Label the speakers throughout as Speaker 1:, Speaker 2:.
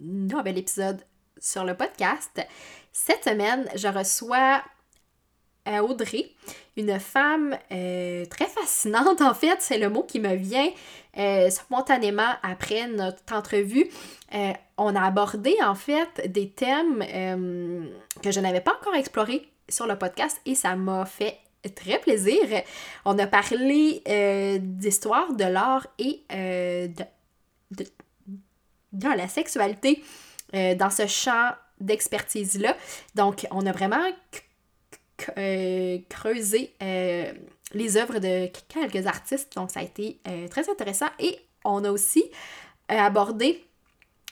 Speaker 1: nouvel épisode sur le podcast. Cette semaine, je reçois euh, Audrey, une femme euh, très fascinante en fait, c'est le mot qui me vient euh, spontanément après notre entrevue. on a abordé en fait des thèmes que je n'avais pas encore explorés sur le podcast et ça m'a fait très plaisir. On a parlé d'histoire, de l'art et de, de, de, la sexualité dans ce champ d'expertise-là. Donc, on a vraiment euh, creusé euh, les œuvres de quelques artistes. Donc, ça a été euh, très intéressant. Et on a aussi abordé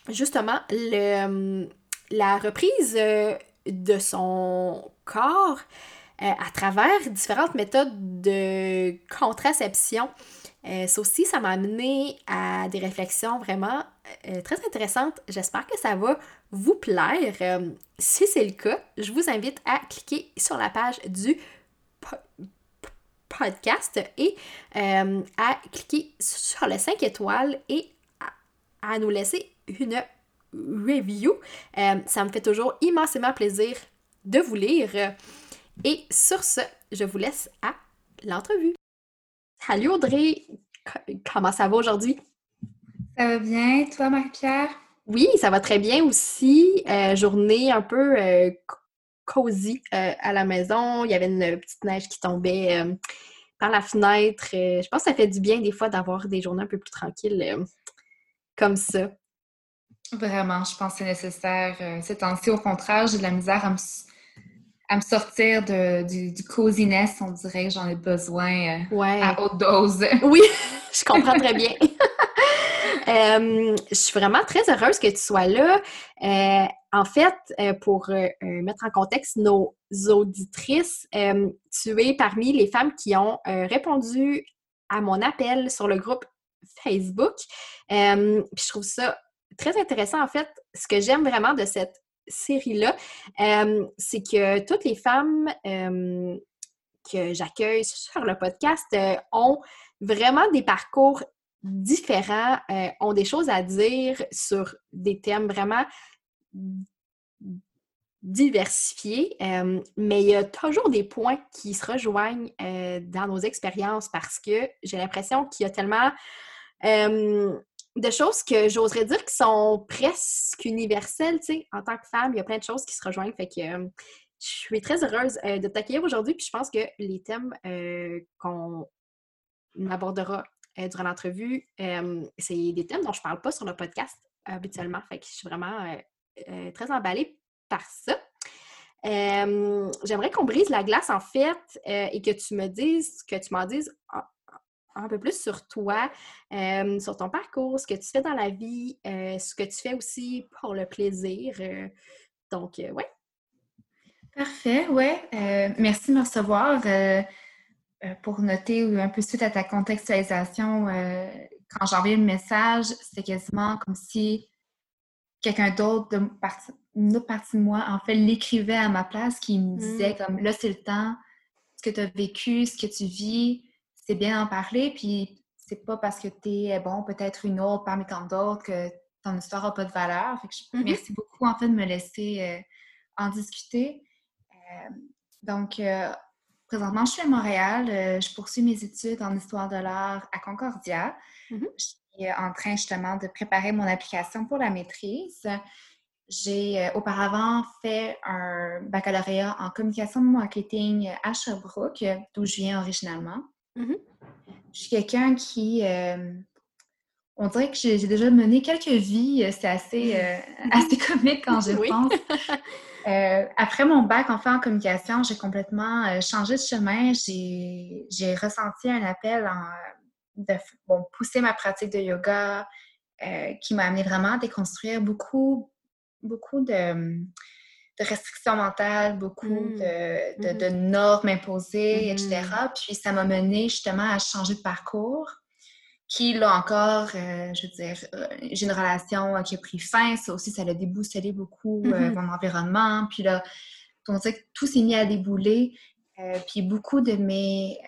Speaker 1: justement le, la reprise de son corps à travers différentes méthodes de contraception. ça aussi, ça m'a amené à des réflexions vraiment très intéressantes. J'espère que ça va vous plaire. Euh, si c'est le cas, je vous invite à cliquer sur la page du podcast et euh, à cliquer sur les 5 étoiles et à, nous laisser une review. Euh, ça me fait toujours immensément plaisir de vous lire. Et sur ce, je vous laisse à l'entrevue. Salut Audrey, comment ça va aujourd'hui?
Speaker 2: Ça va bien, toi Marie-Pierre?
Speaker 1: Oui, ça va très bien aussi. Euh, journée un peu euh, cosy euh, à la maison. Il y avait une petite neige qui tombait par la fenêtre. je pense que ça fait du bien des fois d'avoir des journées un peu plus tranquilles comme ça.
Speaker 2: Vraiment, je pense que c'est nécessaire. Ces temps-ci, au contraire, j'ai de la misère à me, sortir du, du, coziness. On dirait que j'en ai besoin à haute dose.
Speaker 1: oui, je comprends très bien. Euh, je suis vraiment très heureuse que tu sois là. Euh, en fait, euh, pour mettre en contexte nos auditrices, tu es parmi les femmes qui ont répondu à mon appel sur le groupe Facebook. je trouve ça très intéressant. En fait, ce que j'aime vraiment de cette série-là, c'est que toutes les femmes que j'accueille sur le podcast ont vraiment des parcours différents euh, ont des choses à dire sur des thèmes vraiment diversifiés, euh, mais il y a toujours des points qui se rejoignent euh, dans nos expériences parce que j'ai l'impression qu'il y a tellement de choses que j'oserais dire qui sont presque universelles, tu sais, en tant que femme, il y a plein de choses qui se rejoignent, fait que je suis très heureuse de t'accueillir aujourd'hui, puis je pense que les thèmes qu'on abordera durant l'entrevue. c'est des thèmes dont je ne parle pas sur le podcast habituellement. Fait que je suis vraiment très emballée par ça. J'aimerais qu'on brise la glace en fait et que tu me dises, que tu m'en dises un, peu plus sur toi, sur ton parcours, ce que tu fais dans la vie, ce que tu fais aussi pour le plaisir. donc, ouais.
Speaker 2: Parfait, ouais. merci de me recevoir. Euh, pour noter un peu suite à ta contextualisation, euh, quand j'envoyais le message, c'était quasiment comme si quelqu'un d'autre, une autre partie de moi, en fait, l'écrivait à ma place, qui me disait mm. comme là, c'est le temps, ce que tu as vécu, ce que tu vis, c'est bien d'en parler, puis c'est pas parce que tu es, bon, peut-être une autre parmi tant d'autres que ton histoire n'a pas de valeur. Fait que mm-hmm. Merci beaucoup, en fait, de me laisser euh, en discuter. donc, Présentement, je suis à Montréal. Euh, je poursuis mes études en histoire de l'art à Concordia. Mm-hmm. Je suis euh, en train justement de préparer mon application pour la maîtrise. J'ai euh, auparavant fait un baccalauréat en communication marketing à Sherbrooke, d'où je viens originalement. Mm-hmm. Je suis quelqu'un qui, on dirait que j'ai déjà mené quelques vies. C'est assez, assez comique quand je pense. Euh, après mon bac en fait en communication, j'ai complètement euh, changé de chemin. J'ai ressenti un appel en, de bon, pousser ma pratique de yoga, qui m'a amené vraiment à déconstruire beaucoup, beaucoup de, restrictions mentales, beaucoup mmh. de, de, mmh normes imposées, etc. Puis ça m'a mené justement à changer de parcours qui, là encore, euh, je veux dire, euh, j'ai une relation euh, qui a pris fin. Ça aussi, ça a déboussolé beaucoup mm-hmm. mon environnement. Puis là, on dirait que tout s'est mis à débouler. puis beaucoup de mes...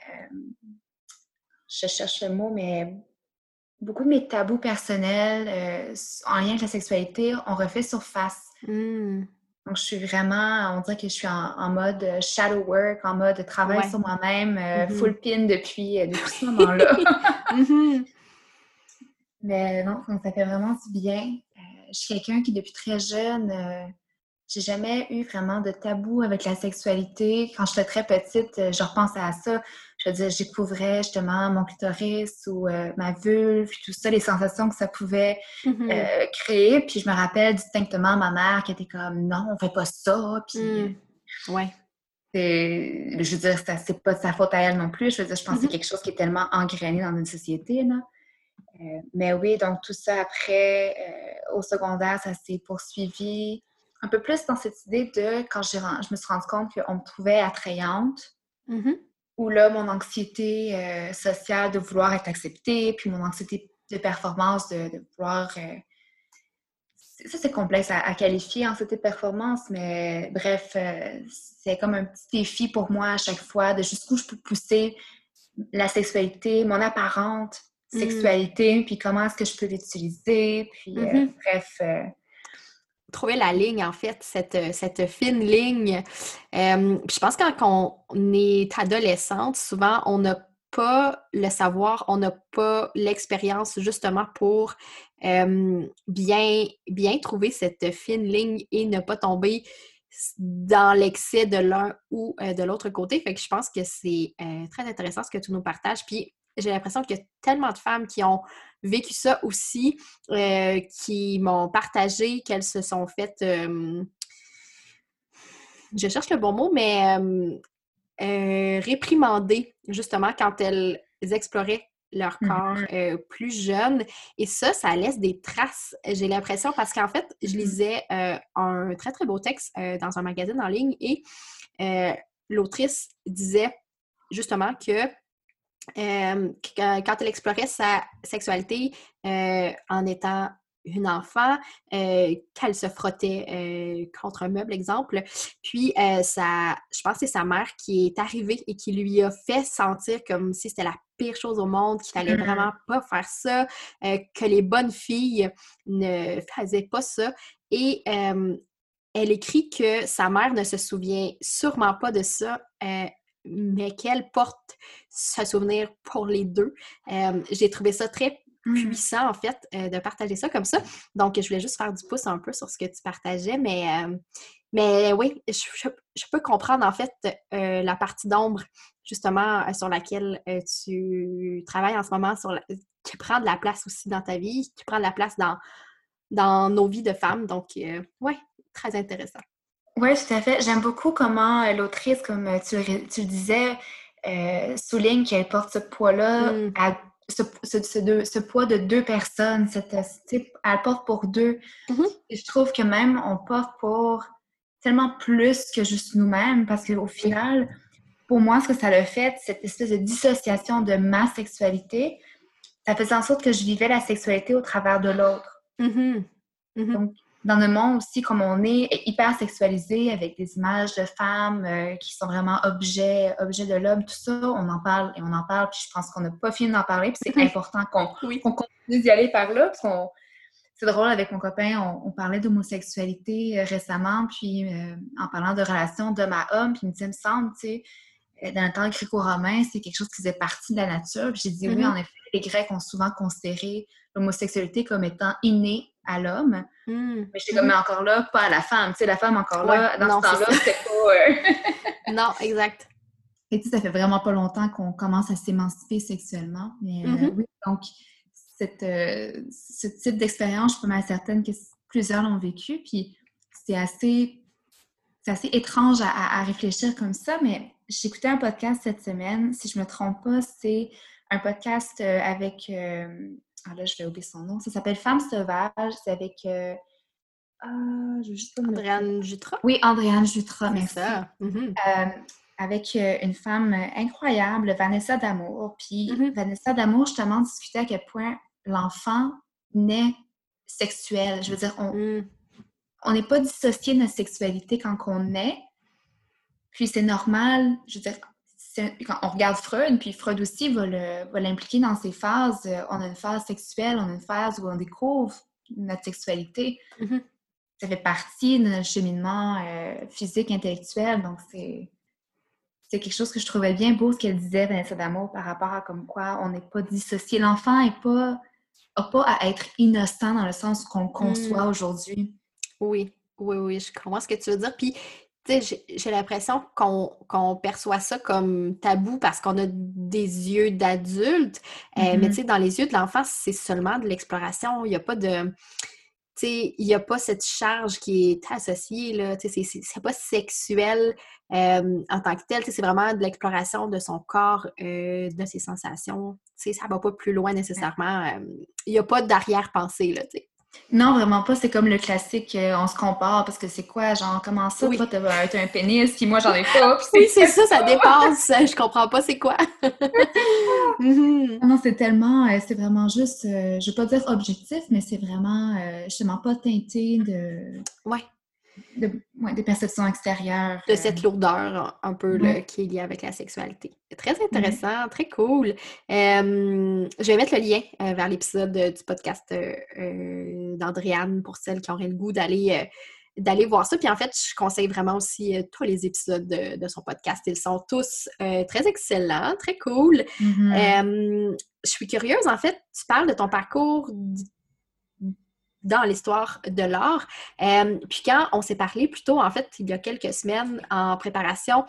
Speaker 2: je cherche le mot, mais beaucoup de mes tabous personnels en lien avec la sexualité ont refait surface. Mm. Donc, je suis vraiment, on dirait que je suis en, mode shadow work, en mode travail sur moi-même, mm-hmm. full pin depuis, depuis ce moment-là. Mais non, ça fait vraiment du bien. Euh, je suis quelqu'un qui, depuis très jeune, euh, j'ai jamais eu vraiment de tabou avec la sexualité. Quand j'étais très petite, euh, je repensais à ça. Je veux dire, j'écouvrais justement mon clitoris ou ma vulve, tout ça, les sensations que ça pouvait mm-hmm. créer. Puis je me rappelle distinctement ma mère qui était comme non, on fait pas ça. Puis. Mm.
Speaker 1: Ouais.
Speaker 2: Je veux dire, c'est pas de sa faute à elle non plus. Je veux dire, je pense que c'est mm-hmm. quelque chose qui est tellement engrainé dans une société. Là. Euh, mais oui, donc tout ça après, euh, au secondaire, ça s'est poursuivi un peu plus dans cette idée de quand je me suis rendu compte qu'on me trouvait attrayante, mm-hmm. où là, mon anxiété euh, sociale de vouloir être acceptée, puis mon anxiété de performance de, vouloir. ça, c'est complexe à, qualifier, anxiété de performance, mais bref, c'est comme un petit défi pour moi à chaque fois de jusqu'où je peux pousser la sexualité, mon apparente, Mm. sexualité, puis comment est-ce que je peux l'utiliser, puis euh, mm-hmm. bref. Euh,
Speaker 1: Trouver la ligne, en fait, cette, cette fine ligne. Euh, je pense que quand on est adolescente, souvent, on n'a pas le savoir, on n'a pas l'expérience justement pour bien, bien trouver cette fine ligne et ne pas tomber dans l'excès de l'un ou de l'autre côté. Fait que je pense que c'est très intéressant ce que tu nous partages. Puis j'ai l'impression qu'il y a tellement de femmes qui ont vécu ça aussi, euh, qui m'ont partagé qu'elles se sont faites. Euh, je cherche le bon mot, mais euh, réprimandées, justement, quand elles exploraient leur corps mm-hmm. plus jeune. Et ça, ça laisse des traces, j'ai l'impression, parce qu'en fait, je mm-hmm. lisais un très, très beau texte dans un magazine en ligne et l'autrice disait justement que euh, quand elle explorait sa sexualité euh, en étant une enfant, euh, qu'elle se frottait contre un meuble, exemple. Puis, ça, je pense que c'est sa mère qui est arrivée et qui lui a fait sentir comme si c'était la pire chose au monde, qu'il fallait mm-hmm. vraiment pas faire ça, que les bonnes filles ne faisaient pas ça. Et elle écrit que sa mère ne se souvient sûrement pas de ça mais qu'elle porte ce souvenir pour les deux. Euh, j'ai trouvé ça très mmh. puissant, en fait, euh, de partager ça comme ça. Donc, je voulais juste faire du pouce un peu sur ce que tu partageais, mais, euh, mais oui, je, peux comprendre, en fait, la partie d'ombre, justement, sur laquelle tu travailles en ce moment, sur qui prend de la place aussi dans ta vie, qui prend de la place dans, dans nos vies de femmes. Donc, oui, très intéressant.
Speaker 2: Oui, tout à fait. J'aime beaucoup comment euh, l'autrice, comme euh, tu, tu le disais, euh, souligne qu'elle porte ce poids-là, mm. ce, ce, poids de deux personnes. Cette, elle porte pour deux. Mm-hmm. Et je trouve que même on porte pour tellement plus que juste nous-mêmes, parce qu'au final, pour moi, ce que ça a fait, cette espèce de dissociation de ma sexualité, ça faisait en sorte que je vivais la sexualité au travers de l'autre. Mm-hmm. Mm-hmm. Donc, dans le monde aussi, comme on est hyper sexualisé avec des images de femmes euh, qui sont vraiment objets, objets de l'homme, tout ça, on en parle et on en parle, puis je pense qu'on n'a pas fini d'en parler, puis c'est important qu'on continue d'y aller par là, parce c'est drôle, avec mon copain, on, parlait d'homosexualité euh, récemment, puis euh, en parlant de relations d'homme à homme, puis il me dit, il me semble, tu sais, dans le temps gréco-romain, c'est quelque chose qui faisait partie de la nature. Puis j'ai dit oui, mm-hmm. en effet, les Grecs ont souvent considéré l'homosexualité comme étant innée à l'homme. Hmm. Mais j'étais comme, mais encore là, pas à la femme. Tu sais, la femme encore là, dans ce temps-là, c'est pas...
Speaker 1: Euh, non, exact.
Speaker 2: Et tu sais, ça fait vraiment pas longtemps qu'on commence à s'émanciper sexuellement. Mais euh, mm-hmm. oui, donc, cette, euh, ce type d'expérience, je suis pas mal certaine que plusieurs l'ont vécu. Puis c'est assez, assez étrange à, à, réfléchir comme ça, mais j'écoutais un podcast cette semaine. Si je me trompe pas, c'est un podcast avec ah là, je vais oublier son nom. Ça s'appelle Femme sauvage. C'est avec. Euh,
Speaker 1: ah, je juste Andréane Jutra.
Speaker 2: Oui, Andréane Jutra, merci. Ça. Mm-hmm. Euh, avec une femme incroyable, Vanessa Damour. Puis mm-hmm. Vanessa Damour, justement, discutait à quel point l'enfant naît sexuel. Je veux dire, on mm. on n'est pas dissocié de notre sexualité quand on naît. Puis c'est normal, je veux dire, quand on regarde Freud, puis Freud aussi va l'impliquer dans ses phases. Euh, on a une phase sexuelle, on a une phase où on découvre notre sexualité. Mm-hmm. Ça fait partie de notre cheminement euh, physique, intellectuel. Donc, c'est c'est quelque chose que je trouvais bien beau ce qu'elle disait, Vanessa D'Amour, par rapport à comme quoi on n'est pas dissocié. L'enfant n'a pas, pas à être innocent dans le sens qu'on le conçoit mm. aujourd'hui.
Speaker 1: Oui, oui, oui, je comprends ce que tu veux dire. Puis, j'ai l'impression qu'on perçoit ça comme tabou parce qu'on a des yeux d'adulte. Euh, mais mm-hmm. tu sais, dans les yeux de l'enfant, c'est seulement de l'exploration. Il n'y a pas de. Tu sais, il n'y a pas cette charge qui est associée, là. Tu sais, c'est pas sexuel euh, en tant que tel. c'est vraiment de l'exploration de son corps, euh, de ses sensations. Tu sais, ça va pas plus loin nécessairement. Il n'y a pas d'arrière-pensée, là, tu sais.
Speaker 2: Non, vraiment pas. C'est comme le classique, euh, on se compare parce que c'est quoi, genre, comment ça, toi, t'as un pénis, puis moi, j'en ai pas.
Speaker 1: oui, c'est ça, ça dépasse. Je comprends pas c'est quoi.
Speaker 2: Mhm. Non, c'est tellement, euh, c'est vraiment juste, euh, je veux pas dire objectif, mais c'est vraiment, justement, pas teinté de...
Speaker 1: Ouais
Speaker 2: des perceptions extérieures.
Speaker 1: De cette euh, lourdeur un peu qui est liée avec la sexualité. Très intéressant, très cool. je vais mettre le lien euh, vers l'épisode du podcast euh, d'Andréane pour celles qui auraient le goût d'aller d'aller voir ça. Puis en fait, je conseille vraiment aussi tous les épisodes de, son podcast. Ils sont tous très excellents, très cool. Mm-hmm. je suis curieuse, en fait, tu parles de ton parcours dans l'histoire de l'art. Euh, puis quand on s'est parlé plus tôt, en fait, il y a quelques semaines en préparation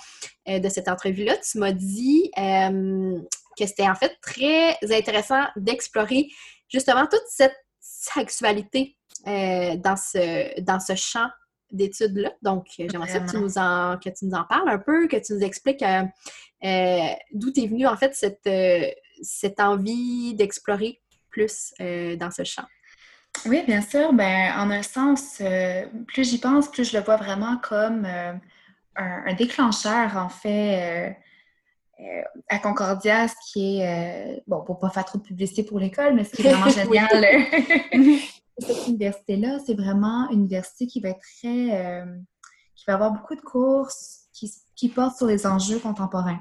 Speaker 1: euh, de cette entrevue-là, tu m'as dit euh, que c'était en fait très intéressant d'explorer justement toute cette sexualité dans, ce, dans ce champ d'études-là. Donc, j'aimerais ça que tu, nous en, que tu nous en parles un peu, que tu nous expliques d'où est venue en fait cette, cette envie d'explorer plus dans ce champ.
Speaker 2: Oui, bien sûr. Ben, en un sens, euh, plus j'y pense, plus je le vois vraiment comme euh, un, déclencheur, en fait, euh, à Concordia, ce qui est, bon, pour pas faire trop de publicité pour l'école, mais ce qui est vraiment génial, cette université-là, c'est vraiment une université qui va être très, qui va avoir beaucoup de courses qui, qui portent sur les enjeux contemporains.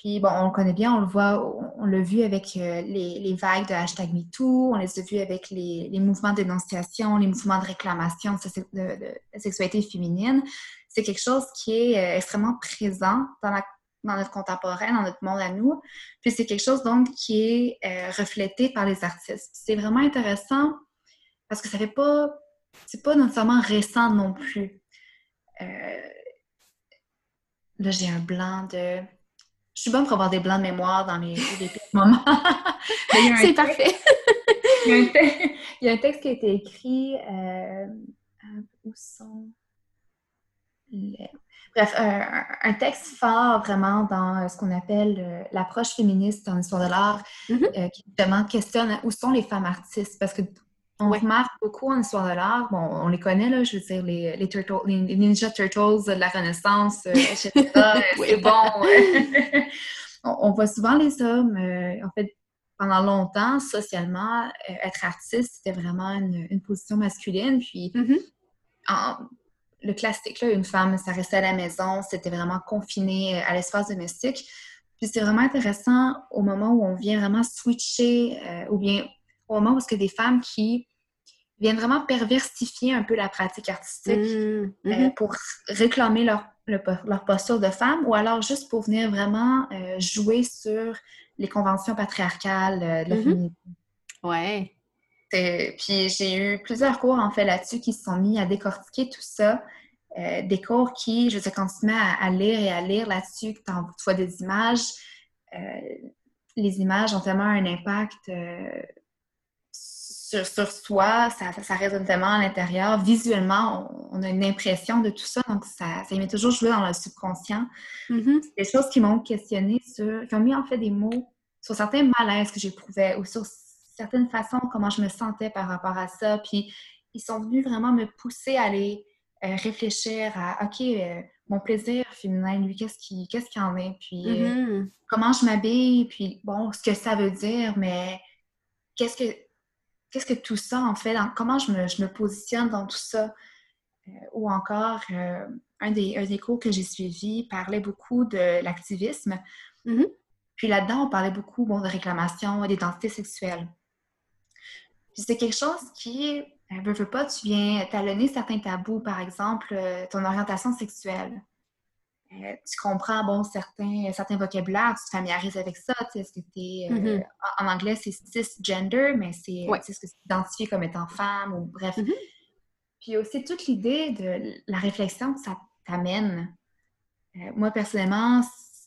Speaker 2: Puis, bon, on le connaît bien, on le voit, on, l'a vu avec euh, les, vagues de hashtag MeToo, on les a vus avec les, mouvements de dénonciation, les mouvements de réclamation de, la sexualité féminine. C'est quelque chose qui est euh, extrêmement présent dans, notre contemporain, dans notre monde à nous. Puis, c'est quelque chose, donc, qui est euh, reflété par les artistes. C'est vraiment intéressant parce que ça fait pas... C'est pas nécessairement récent non plus. là, j'ai un blanc de je suis bonne pour avoir des blancs de mémoire dans mes, moments.
Speaker 1: C'est parfait.
Speaker 2: il, y a un texte qui a été écrit. Euh, où sont Bref, un, texte fort vraiment dans ce qu'on appelle euh, l'approche féministe en histoire de l'art, mm-hmm. euh, qui justement questionne où sont les femmes artistes. Parce que on remarque beaucoup en histoire de l'art, bon, on les connaît, là, je veux dire, les, les, turtles, les Ninja Turtles de la Renaissance, euh, etc. Euh, c'est bon. on, voit souvent les hommes, euh, en fait, pendant longtemps, socialement, être artiste, c'était vraiment une, position masculine. Puis, mm-hmm. le classique, là, une femme, ça restait à la maison, c'était vraiment confiné à l'espace domestique. Puis c'est vraiment intéressant au moment où on vient vraiment switcher, ou bien au moment où y a des femmes qui viennent vraiment perversifier un peu la pratique artistique mmh, euh, mmh. pour réclamer leur, leur, posture de femme ou alors juste pour venir vraiment euh, jouer sur les conventions patriarcales euh, de la mmh. féminité.
Speaker 1: Ouais.
Speaker 2: Puis j'ai eu plusieurs cours en fait là-dessus qui se sont mis à décortiquer tout ça. des cours qui, je sais, quand tu te mets à, lire et à lire là-dessus, que tu vois des images, les images ont tellement un impact sur, soi, ça, ça, résonne tellement à l'intérieur. Visuellement, on, a une impression de tout ça, donc ça, ça met toujours jouer dans le subconscient. Mm-hmm. Des choses qui m'ont questionné sur, qui ont mis en fait des mots sur certains malaises que j'éprouvais ou sur certaine façon comment je me sentais par rapport à ça. Puis ils sont venus vraiment me pousser à aller euh, réfléchir à OK, euh, mon plaisir féminin, lui, qu'est-ce qui qu'est-ce qu'il en est? Puis mm-hmm. comment je m'habille, puis bon, ce que ça veut dire, mais qu'est-ce que qu'est-ce que tout ça en fait? comment je me, je me, positionne dans tout ça? ou encore, un des, un, des, cours que j'ai suivi parlait beaucoup de l'activisme. Mm-hmm. Puis là-dedans, on parlait beaucoup bon, de réclamation d'identité sexuelle. Puis c'est quelque chose qui, ne euh, veux pas, tu viens talonner certains tabous, par exemple, euh, ton orientation sexuelle. Euh, tu comprends, bon, certains, certains vocabulaires, tu te familiarises avec ça. Tu sais, mm-hmm. en, anglais, c'est cisgender, mais c'est ce que c'est identifié comme étant femme, ou bref. Mm-hmm. Puis aussi toute l'idée de la réflexion que ça t'amène. moi, personnellement,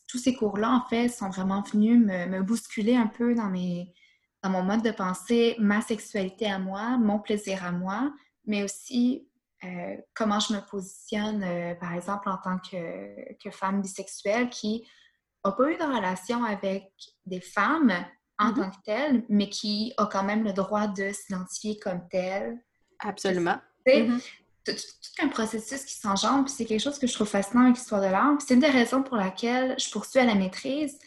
Speaker 2: tous ces cours-là, en fait, sont vraiment venus me, bousculer un peu dans, mes, dans mon mode de pensée, ma sexualité à moi, mon plaisir à moi, mais aussi euh, comment je me positionne, euh, par exemple, en tant que, que, femme bisexuelle qui n'a pas eu de relation avec des femmes en mm-hmm. tant que telle, mais qui a quand même le droit de s'identifier comme telle.
Speaker 1: Absolument
Speaker 2: tout, un processus qui s'engendre, puis c'est quelque chose que je trouve fascinant avec l'histoire de l'art. C'est une des raisons pour laquelle je poursuis à la maîtrise,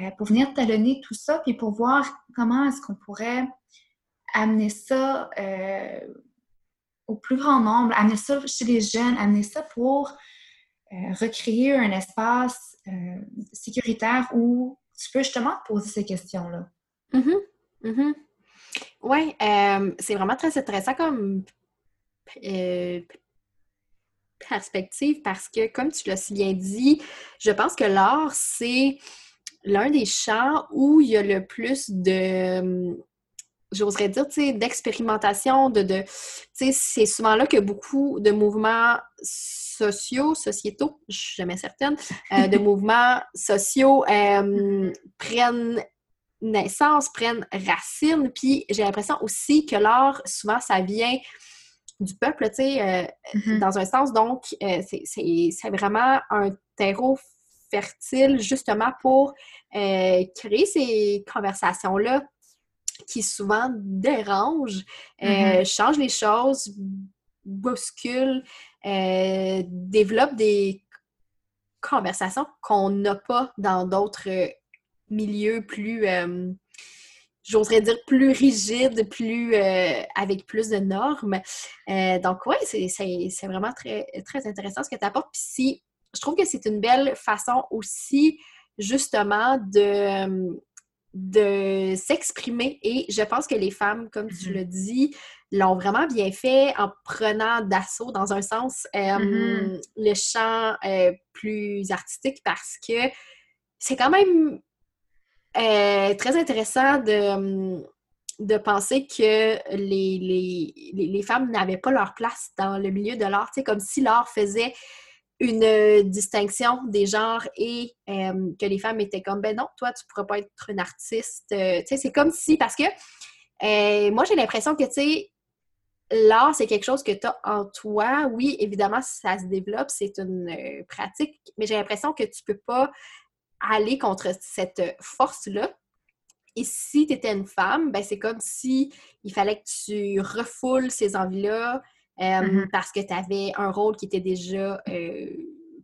Speaker 2: euh, pour venir talonner tout ça, puis pour voir comment est-ce qu'on pourrait amener ça au plus grand nombre, amener ça chez les jeunes, amener ça pour euh, recréer un espace sécuritaire où tu peux justement poser ces questions-là.
Speaker 1: Mm-hmm. Mm-hmm. Oui, c'est vraiment très intéressant comme euh, perspective parce que, comme tu l'as si bien dit, je pense que l'art, c'est l'un des champs où il y a le plus de j'oserais dire, d'expérimentation, de, de c'est souvent là que beaucoup de mouvements sociaux, sociétaux, je suis jamais certaine, euh, de mouvements sociaux euh, prennent naissance, prennent racine, puis j'ai l'impression aussi que l'art, souvent, ça vient du peuple, tu sais, euh, mm-hmm. dans un sens. Donc, c'est vraiment un terreau fertile justement pour créer ces conversations-là qui souvent dérangent, mm-hmm. changent les choses, bousculent, développent des conversations qu'on n'a pas dans d'autres milieux plus j'oserais dire, plus rigide, plus euh, avec plus de normes. Euh, donc, oui, c'est vraiment très, très intéressant ce que tu apportes. Puis si, je trouve que c'est une belle façon aussi, justement, de, de s'exprimer. Et je pense que les femmes, comme tu mm-hmm. le dis, l'ont vraiment bien fait en prenant d'assaut, dans un sens, euh, mm-hmm. le champ plus artistique parce que c'est quand même euh, très intéressant de, hum, de penser que les, les, femmes n'avaient pas leur place dans le milieu de l'art. comme si l'art faisait une euh, distinction des genres et hum, que les femmes étaient comme ben non, toi, tu pourras pas être une artiste. Euh, c'est comme si, parce que moi, j'ai l'impression que, tu sais, l'art, c'est quelque chose que tu as en toi. Oui, évidemment, ça se développe, c'est une pratique, mais j'ai l'impression que tu peux pas aller contre cette force-là. Et si tu étais une femme, ben c'est comme si il fallait que tu refoules ces envies-là euh, mm-hmm. parce que tu avais un rôle qui était déjà euh,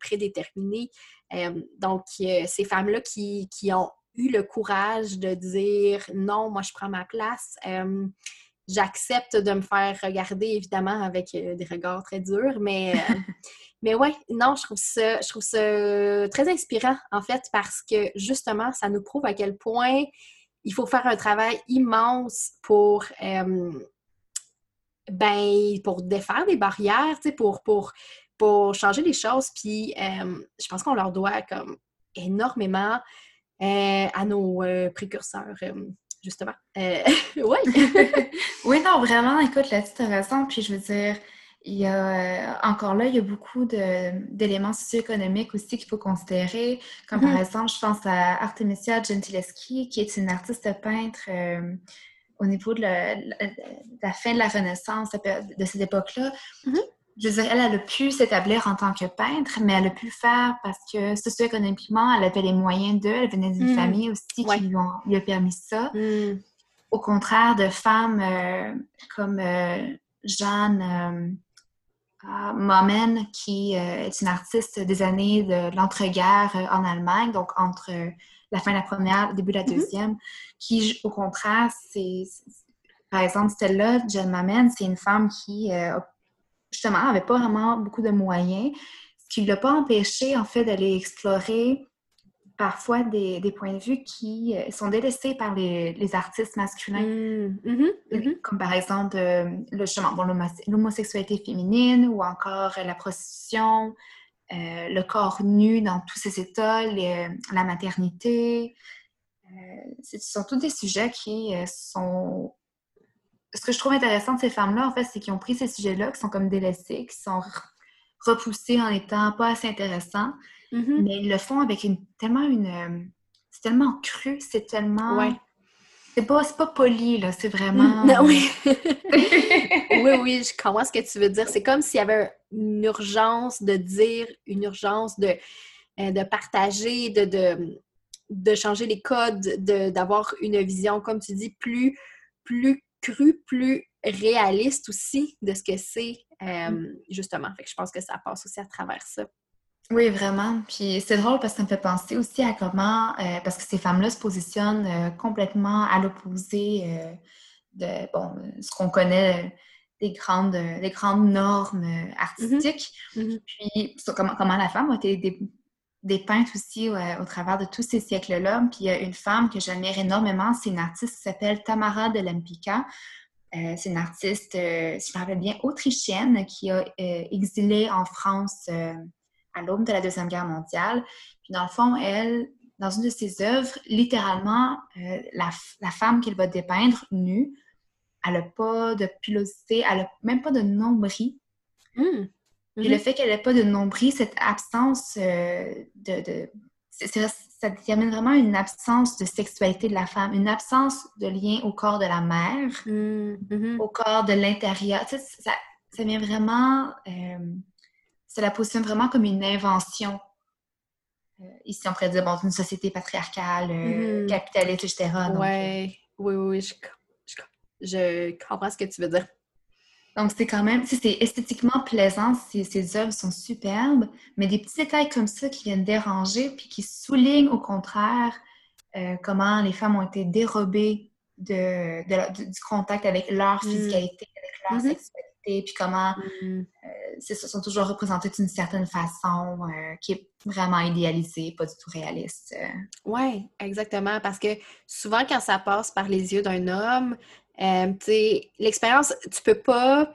Speaker 1: prédéterminé. Euh, donc, ces femmes-là qui, qui, ont eu le courage de dire non, moi je prends ma place. J'accepte de me faire regarder, évidemment, avec des regards très durs, mais Mais ouais, non, je trouve ça, je trouve ça très inspirant, en fait, parce que justement, ça nous prouve à quel point il faut faire un travail immense pour, ben, pour défaire des barrières, pour, pour, pour changer les choses. Puis, euh, je pense qu'on leur doit comme énormément euh, à nos précurseurs justement. oui.
Speaker 2: oui, non, vraiment, écoute, là-dessus, tu as raison. Puis je veux dire, il y a, euh, encore là, il y a beaucoup d'éléments socio-économiques aussi qu'il faut considérer. Comme par mm-hmm. exemple, je pense à Artemisia Gentileschi, qui est une artiste peintre euh, au niveau de la, fin de la Renaissance, de cette époque-là. Mm-hmm. Je veux dire, elle, a pu s'établir en tant que peintre, mais elle a pu le faire parce que socio-économiquement, elle avait les moyens d'eux. Elle venait d'une mm. famille aussi qui lui, a permis ça. Mm. au contraire de femmes euh, comme euh, Jeanne euh, Momen, qui est une artiste des années de l'entre-guerres en Allemagne, donc entre la fin de la première, le début de la mm-hmm. deuxième, qui, au contraire, c'est, par exemple, celle-là, Jeanne Momen, c'est une femme qui, justement, n'avait pas vraiment beaucoup de moyens, ce qui ne l'a pas empêché, en fait, d'aller explorer parfois des, points de vue qui euh, sont délaissés par les, artistes masculins. Mmh, mmh, mmh. Comme par exemple euh, l'homosexualité féminine ou encore la prostitution, euh, le corps nu dans tous ses états, la maternité. ce sont tous des sujets qui sont... Ce que je trouve intéressant de ces femmes-là, en fait, c'est qu'ils ont pris ces sujets-là, qui sont comme délaissés, qui sont repoussés en étant pas assez intéressants, Mm-hmm. Mais ils le font avec une, tellement une. Euh, c'est tellement cru, c'est tellement. Ouais. C'est pas, pas poli, là, c'est vraiment.
Speaker 1: Non, oui. oui, oui, je comprends ce que tu veux dire. C'est comme s'il y avait une urgence de dire, une urgence de, euh, de partager, de, de, de, changer les codes, d'avoir une vision, comme tu dis, plus, plus crue, plus réaliste aussi de ce que c'est, euh, mm. justement. Fait que je pense que ça passe aussi à travers ça.
Speaker 2: Oui, vraiment. Puis c'est drôle parce que ça me fait penser aussi à comment, euh, parce que ces femmes-là se positionnent euh, complètement à l'opposé euh, de bon, ce qu'on connaît des grandes, des grandes normes mm-hmm. artistiques. Mm-hmm. Puis comment, comment la femme a été dépeinte aussi au travers de tous ces siècles-là. Puis il y a une femme que j'admire énormément, c'est une artiste qui s'appelle Tamara de Lempicka. c'est une artiste, si je me rappelle bien, autrichienne qui a exilé en France à l'aube de la Deuxième Guerre mondiale. Puis dans le fond, elle, dans une de ses œuvres, littéralement, euh, la, femme qu'elle va dépeindre nue, elle n'a pas de pilosité, elle n'a même pas de nombril. Mmh. Puis le mmh fait qu'elle n'ait pas de nombril, cette absence euh, de... ça détermine vraiment une absence de sexualité de la femme, une absence de lien au corps de la mère, mmh. au corps de l'intérieur. Ça, ça, vient vraiment... Euh, ça la positionne vraiment comme une invention. Euh, ici, on pourrait dire, bon, une société patriarcale, euh, mm-hmm. capitaliste, etc.
Speaker 1: ouais. Euh, oui, oui, je, je, comprends ce que tu veux dire.
Speaker 2: Donc, c'est quand même, c'est esthétiquement plaisant, ces, ces œuvres sont superbes, mais des petits détails comme ça qui viennent déranger, puis qui soulignent au contraire comment les femmes ont été dérobées de, du contact avec leur mm. physicalité, avec leur sexualité, puis comment mm ce sont toujours représentés d'une certaine façon euh, qui est vraiment idéalisée, pas du tout réaliste. Euh.
Speaker 1: Oui, exactement. Parce que souvent, quand ça passe par les yeux d'un homme, euh, tu sais, l'expérience, tu peux pas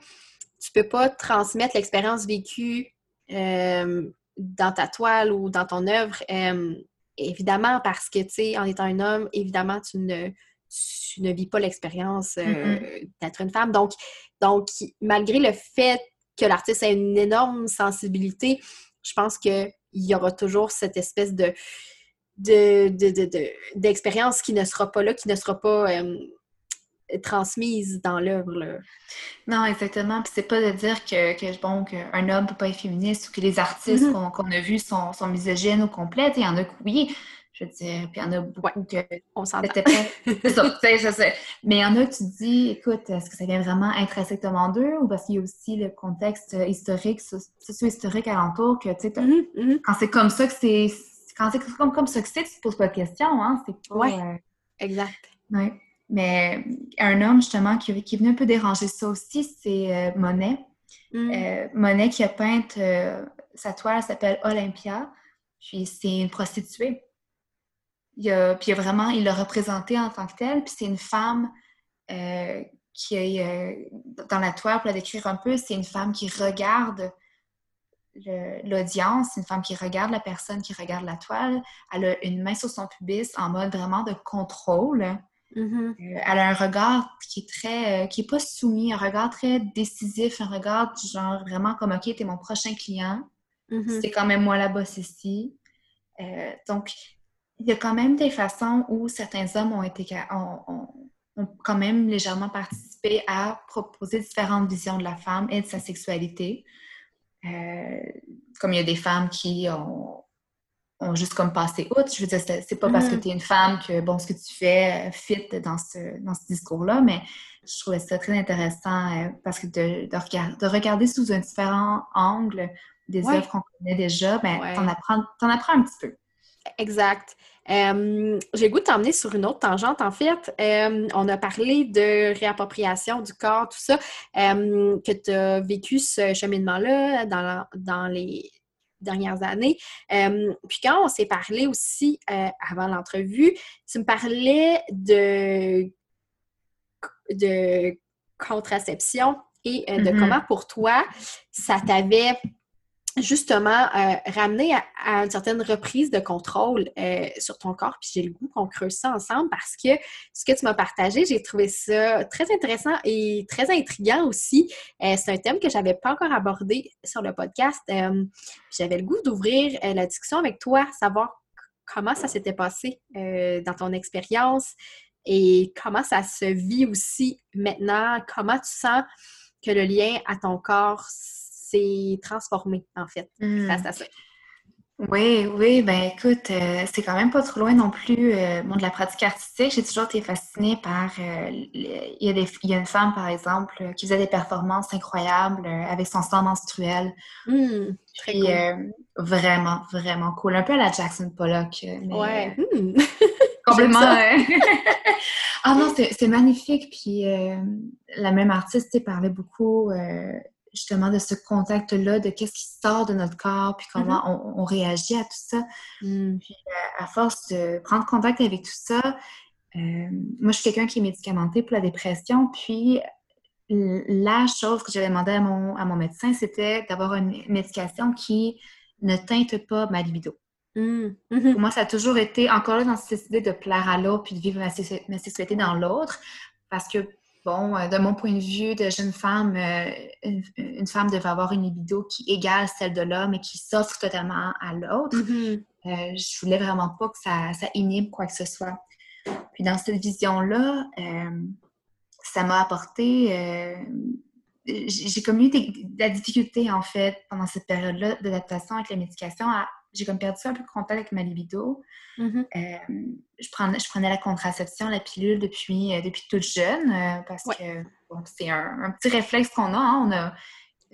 Speaker 1: tu peux pas transmettre l'expérience vécue dans ta toile ou dans ton œuvre. évidemment, parce que, tu sais, en étant un homme, évidemment, tu ne, tu ne vis pas l'expérience d'être une femme. Donc, donc, malgré le fait que l'artiste a une énorme sensibilité, je pense qu'il y aura toujours cette espèce de d'expérience qui ne sera pas là, qui ne sera pas euh, transmise dans l'œuvre.
Speaker 2: Non, exactement. Puis c'est pas de dire que, que bon, qu'un homme peut pas être féministe ou que les artistes mm-hmm. qu'on a vus sont, sont misogynes ou complètes. Il y en a que oui, je veux dire, puis il y en a beaucoup que.
Speaker 1: On s'entend.
Speaker 2: C'est ça. Mais il y en a que tu te dis, écoute, est-ce que ça vient vraiment intrinsèquement d'eux ou parce qu'il y a aussi le contexte historique, socio-historique alentour, que, tu sais, mm-hmm, mm-hmm. quand c'est comme ça que c'est. Quand c'est comme, comme ça que c'est, tu te poses pas de questions, hein? C'est
Speaker 1: pas. Euh, exact.
Speaker 2: Oui. Mais un homme, justement, qui, qui est venu un peu déranger ça aussi, c'est euh, Monet. Mm. Euh, Monet qui a peint sa toile s'appelle Olympia. Puis c'est une prostituée. Il a, puis il a vraiment, il l'a représenté en tant que telle. Puis c'est une femme euh, qui est euh, dans la toile, pour la décrire un peu, c'est une femme qui regarde l'audience, une femme qui regarde la personne qui regarde la toile. Elle a une main sur son pubis en mode vraiment de contrôle. Mm-hmm. Euh, elle a un regard qui est très, qui est pas soumis, un regard très décisif, un regard du genre vraiment comme OK, t'es mon prochain client. Mm-hmm. C'est quand même moi la bosse ici. donc, il y a quand même des façons où certains hommes ont été ont, quand même légèrement participé à proposer différentes visions de la femme et de sa sexualité. Euh, comme il y a des femmes qui ont ont juste comme passé outre. Je veux dire, c'est pas parce que mm-hmm. tu es une femme que, bon, ce que tu fais fit dans ce, dans ce discours-là, mais je trouvais ça très intéressant parce que de, de, regarder sous un différent angle des œuvres qu'on connaît déjà, ben, t'en apprends, en apprends un petit peu.
Speaker 1: Exact. Euh, j'ai goût de t'emmener sur une autre tangente, en fait. Euh, on a parlé de réappropriation du corps, tout ça, euh, que tu as vécu ce cheminement-là dans, dans les dernières années. puis quand on s'est parlé aussi avant l'entrevue, tu me parlais de, de contraception et de mm-hmm. comment pour toi ça t'avait justement euh, ramener à, une certaine reprise de contrôle euh, sur ton corps. Puis j'ai le goût qu'on creuse ça ensemble parce que ce que tu m'as partagé, j'ai trouvé ça très intéressant et très intriguant aussi. Euh, c'est un thème que j'avais pas encore abordé sur le podcast. j'avais le goût d'ouvrir la discussion avec toi, savoir comment ça s'était passé dans ton expérience et comment ça se vit aussi maintenant, comment tu sens que le lien à ton corps transformé, en fait,
Speaker 2: hmm. face à ça. Oui, oui, ben écoute, euh, c'est quand même pas trop loin non plus euh, de la pratique artistique. J'ai toujours été fascinée par. Euh, il, y a des, il y a une femme, par exemple, qui faisait des performances incroyables avec son sang menstruel.
Speaker 1: Mmh,
Speaker 2: Puis vraiment, vraiment cool. Un peu à la Jackson Pollock.
Speaker 1: ouais. Mmh.
Speaker 2: Complètement. ah non, c'est magnifique. Puis la même artiste parlait beaucoup justement de ce contact-là, de qu'est-ce qui sort de notre corps, puis comment mm-hmm. on, réagit à tout ça.
Speaker 1: Mm.
Speaker 2: Puis euh, à force de prendre contact avec tout ça, euh, moi, je suis quelqu'un qui est médicamenté pour la dépression, puis la chose que j'avais demandé à mon, à mon médecin, c'était d'avoir une médication qui ne teinte pas ma libido.
Speaker 1: Mm. Mm-hmm.
Speaker 2: Pour moi, ça a toujours été, encore là, dans cette idée de plaire à l'autre puis de vivre ma, ma sexualité dans l'autre, parce que bon, euh, de mon point de vue de jeune femme, euh, une, femme devait avoir une libido qui égale celle de l'homme et qui s'offre totalement à l'autre.
Speaker 1: Mm-hmm.
Speaker 2: Euh, je voulais vraiment pas que ça, ça, inhibe quoi que ce soit. Puis dans cette vision-là, ça m'a apporté... j'ai comme eu de la difficulté, en fait, pendant cette période-là d'adaptation avec la médication à j'ai comme perdu un peu de contact avec ma libido.
Speaker 1: Mm-hmm.
Speaker 2: Euh, je, prenais, je prenais la contraception, la pilule depuis, euh, depuis toute jeune euh, parce que c'est un, petit réflexe qu'on a. Hein. On a,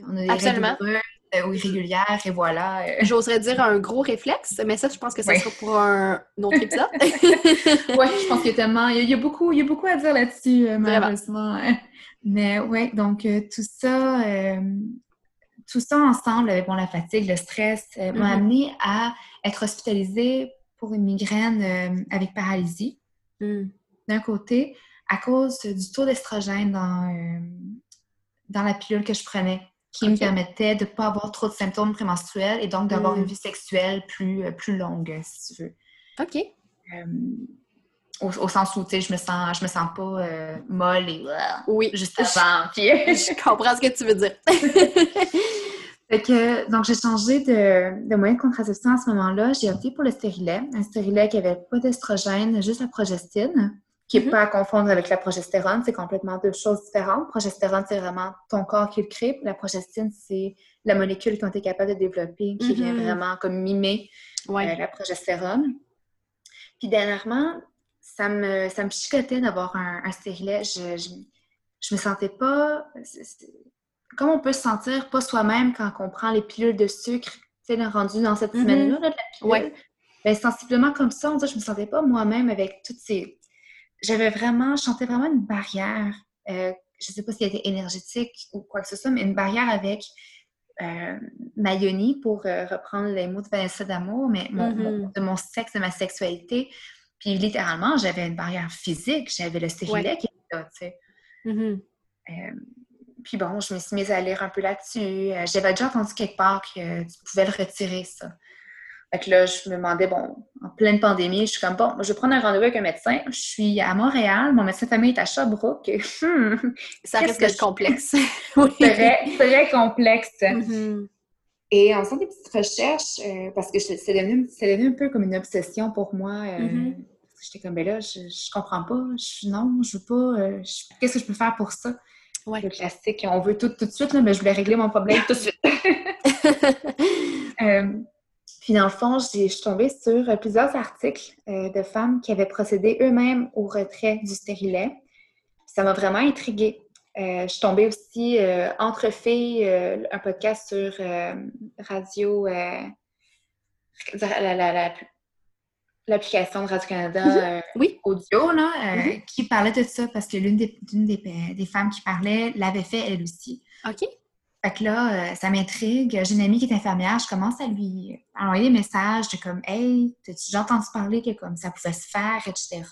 Speaker 2: on a des
Speaker 1: Absolument.
Speaker 2: ou irrégulières et voilà.
Speaker 1: J'oserais dire un gros réflexe, mais ça, je pense que ça sera pour un, autre épisode.
Speaker 2: oui, je pense qu'il y a tellement... Il y a, beaucoup, il y a beaucoup à dire là-dessus, malheureusement. Mais oui, donc tout ça tout ça ensemble, avec bon, la fatigue, le stress, euh, m'a mm-hmm. amené à être hospitalisée pour une migraine euh, avec paralysie,
Speaker 1: mm.
Speaker 2: d'un côté, à cause du taux d'estrogène dans, euh, dans la pilule que je prenais, qui me permettait de ne pas avoir trop de symptômes prémenstruels et donc d'avoir une mm. vie sexuelle plus, plus longue, si tu veux.
Speaker 1: OK.
Speaker 2: Au, sens où, tu sais, je me sens, je me sens pas molle et
Speaker 1: oui.
Speaker 2: juste avant.
Speaker 1: je comprends ce que tu veux dire.
Speaker 2: donc, j'ai changé de, de, moyen de contraception à ce moment-là. J'ai opté pour le stérilet. Un stérilet qui n'avait pas d'estrogène, juste la progestine, qui n'est mm-hmm. pas à confondre avec la progestérone. C'est complètement deux choses différentes. Progestérone, c'est vraiment ton corps qui le crée. La progestine, c'est la molécule qu'on est capable de développer, qui vient mm-hmm. vraiment comme mimer euh, la progestérone. Puis dernièrement, ça me, ça me chicotait d'avoir un, un stérilet. Je, je, je, me sentais pas comment on peut se sentir pas soi-même quand on prend les pilules de sucre, tu sais, rendu dans cette mm-hmm. semaine-là, de la pilule? Ben, sensiblement comme ça, on dirait je me sentais pas moi-même avec toutes ces... J'avais vraiment, je sentais vraiment une barrière, euh, je sais pas si elle était énergétique ou quoi que ce soit, mais une barrière avec euh, ma yoni, pour euh, reprendre les mots de Vanessa d'amour, mais mon,
Speaker 1: mm-hmm.
Speaker 2: de mon sexe, de ma sexualité. Puis littéralement, j'avais une barrière physique, j'avais le stérilet qui était là, tu sais.
Speaker 1: Mm-hmm.
Speaker 2: Euh, puis bon, je me suis mise à lire un peu là-dessus. Euh, j'avais déjà entendu quelque part que tu pouvais le retirer, ça. Fait que là, je me demandais, bon, en pleine pandémie, je suis comme, bon, je vais prendre un rendez-vous avec un médecin. Je suis à Montréal, mon médecin de famille est à Sherbrooke. Hmm,
Speaker 1: ça risque d'être complexe.
Speaker 2: très, très complexe.
Speaker 1: Mm-hmm.
Speaker 2: Et en faisant des petites recherches, euh, parce que c'est devenu, devenu, un peu comme une obsession pour moi. Euh,
Speaker 1: mm-hmm.
Speaker 2: J'étais comme, ben là, je, je comprends pas. Je, non, je veux pas. Qu'est-ce que je peux faire pour ça?
Speaker 1: Ouais.
Speaker 2: Le classique, on veut tout tout de suite, mais je voulais régler mon problème tout de suite. Euh, Puis dans le fond, je suis tombée sur plusieurs articles de femmes qui avaient procédé eux-mêmes au retrait du stérilet. Ça m'a vraiment intriguée. Je suis tombée aussi entre filles, un podcast sur radio, l'application de Radio-Canada mhm. euh,
Speaker 1: oui.
Speaker 2: audio, là, euh, mhm. qui parlait de ça parce que l'une des, des, femmes qui parlait l'avait fait elle aussi.
Speaker 1: OK.
Speaker 2: Fait que là, euh, ça m'intrigue. J'ai une amie qui est infirmière, je commence à lui envoyer des messages de comme Hey, t'as-tu déjà entendu parler que comme ça pouvait se faire, etc.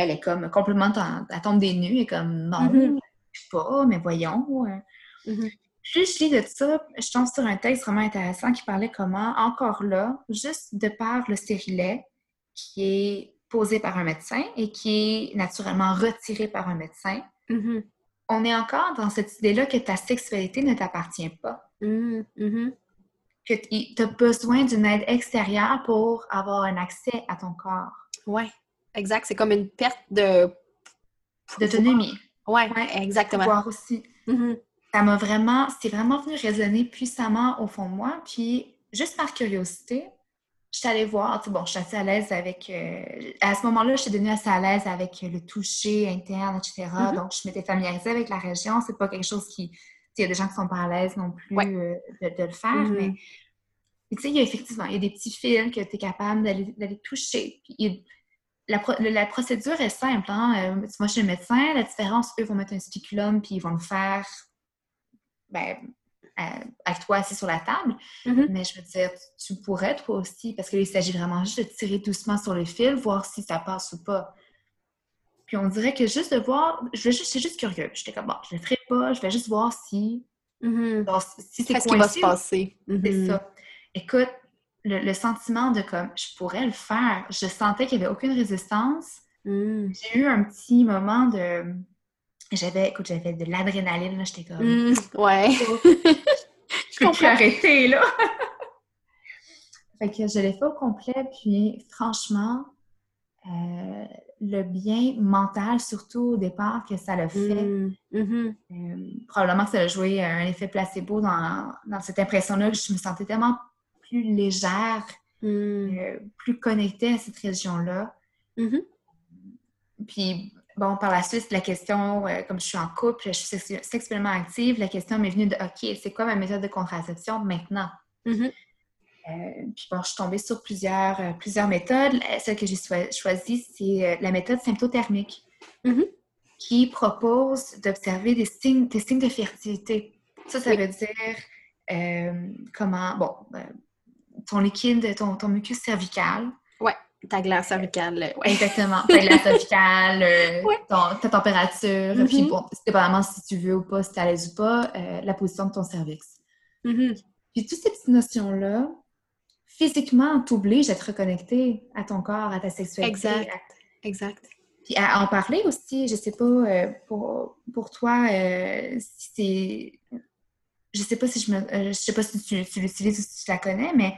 Speaker 2: Elle est comme complètement à tombe des nues, et comme non, mhm. je sais pas, mais voyons. Puis je lis de ça, je tombe sur un texte vraiment intéressant qui parlait comment, encore là, juste de par le stérilet qui est posé par un médecin et qui est naturellement retiré par un médecin,
Speaker 1: mm-hmm.
Speaker 2: on est encore dans cette idée-là que ta sexualité ne t'appartient pas.
Speaker 1: Mm-hmm.
Speaker 2: Que tu as besoin d'une aide extérieure pour avoir un accès à ton corps.
Speaker 1: Oui, exact. C'est comme une perte de...
Speaker 2: D'autonomie.
Speaker 1: Oui, ouais, exactement.
Speaker 2: Pouvoir aussi.
Speaker 1: Mm-hmm
Speaker 2: ça m'a vraiment, c'est vraiment venu résonner puissamment au fond de moi. Puis, juste par curiosité, je suis allée voir, bon, je suis assez à l'aise avec, euh, à ce moment-là, je suis devenue assez à l'aise avec le toucher interne, etc. Mm-hmm. Donc, je m'étais familiarisée avec la région. C'est pas quelque chose qui, il y a des gens qui sont pas à l'aise non plus euh, de, le faire, mm-hmm. mais tu sais, il y a effectivement, il y a des petits fils que tu es capable d'aller toucher. Puis, la, la, procédure est simple. Hein? Euh, moi, je suis médecin. La différence, eux vont mettre un spiculum puis ils vont le faire ben, avec toi assis sur la table.
Speaker 1: Mm-hmm.
Speaker 2: Mais je veux dire, tu pourrais toi aussi, parce qu'il s'agit vraiment juste de tirer doucement sur le fil, voir si ça passe ou pas. Puis on dirait que juste de voir, je vais juste, juste curieux. J'étais comme, bon, je le ferai pas, je vais juste voir si, si c'est
Speaker 1: ce qui va se passer.
Speaker 2: C'est mm-hmm. ça. Écoute, le, sentiment de comme, je pourrais le faire, je sentais qu'il n'y avait aucune résistance.
Speaker 1: Mm.
Speaker 2: J'ai eu un petit moment de, j'avais, écoute, j'avais de l'adrénaline, là, j'étais comme...
Speaker 1: Mmh, ouais.
Speaker 2: je peux plus arrêter, là. fait que je l'ai fait au complet, puis franchement, euh, le bien mental, surtout au départ, que ça l'a fait,
Speaker 1: mmh, mmh.
Speaker 2: Euh, probablement que ça a joué un effet placebo dans, dans cette impression-là que je me sentais tellement plus légère, euh, plus connectée à cette région-là. Puis Bon, par la suite, la question, euh, comme je suis en couple, je suis sexuellement active, la question m'est venue de OK, c'est quoi ma méthode de contraception maintenant?
Speaker 1: Mm-hmm.
Speaker 2: Euh, puis bon, je suis tombée sur plusieurs, euh, plusieurs méthodes. Celle que j'ai choisie, c'est la méthode symptothermique,
Speaker 1: mm-hmm.
Speaker 2: qui propose d'observer des signes, des signes de fertilité. Ça, ça veut dire comment, bon, ton liquide, ton, ton mucus cervical.
Speaker 1: Ouais ta glace cervicale.
Speaker 2: Ouais. Exactement. Ta glace cervicale, euh, ta température, mm-hmm. puis bon, dépendamment si tu veux ou pas, si tu l'aise ou pas, euh, la position de ton cervix.
Speaker 1: Mm-hmm.
Speaker 2: Puis toutes ces petites notions-là, physiquement, t'obligent à te reconnecter à ton corps, à ta sexualité.
Speaker 1: Exact. Exact.
Speaker 2: Puis à en parler aussi, je sais pas, euh, pour, pour toi, si c'est... Je sais pas si je me... je sais pas si tu, tu l'utilises ou si tu la connais, mais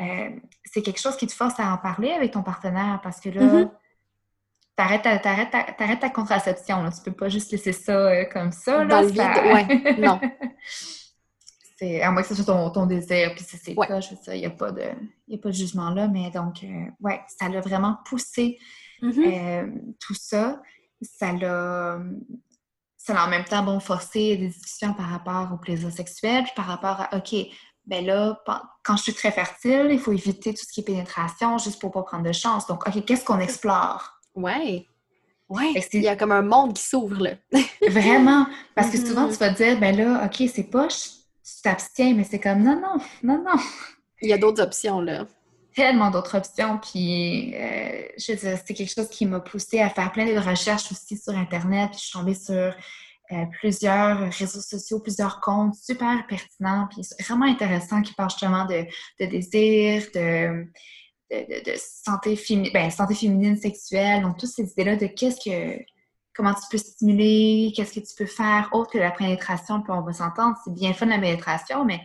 Speaker 2: euh, c'est quelque chose qui te force à en parler avec ton partenaire parce que là, mm-hmm. t'arrêtes ta, ta, contraception. Là. Tu peux pas juste laisser ça euh, comme ça.
Speaker 1: Dans le vide, ouais. Non.
Speaker 2: c'est, à moins que ce soit ton, ton désir, puis c'est le cas, je veux dire, il n'y a, pas de, a pas de jugement là, mais donc, euh, ouais, ça l'a vraiment poussé
Speaker 1: mm-hmm.
Speaker 2: tout ça. Ça l'a l'a en même temps bon forcé des discussions par rapport au plaisir sexuel, puis par rapport à OK, ben là, quand je suis très fertile, il faut éviter tout ce qui est pénétration juste pour pas prendre de chance. Donc, OK, qu'est-ce qu'on explore?
Speaker 1: Ouais. Ouais. Il y a comme un monde qui s'ouvre, là.
Speaker 2: Vraiment. Parce que souvent, mm-hmm. tu vas te dire, ben là, OK, c'est pas, tu t'abstiens, mais c'est comme, non, non, non, non.
Speaker 1: Il y a d'autres options, là.
Speaker 2: Tellement d'autres options. Puis, euh, c'est quelque chose qui m'a poussée à faire plein de recherches aussi sur Internet. Puis, je suis tombée sur euh, plusieurs réseaux sociaux, plusieurs comptes super pertinents, puis vraiment intéressants qui parlent justement de, désir, de, santé, féminine, ben, santé féminine sexuelle, donc toutes ces idées-là de qu'est-ce que comment tu peux stimuler, qu'est-ce que tu peux faire autre que la pénétration, puis on va s'entendre, c'est bien fun la pénétration, mais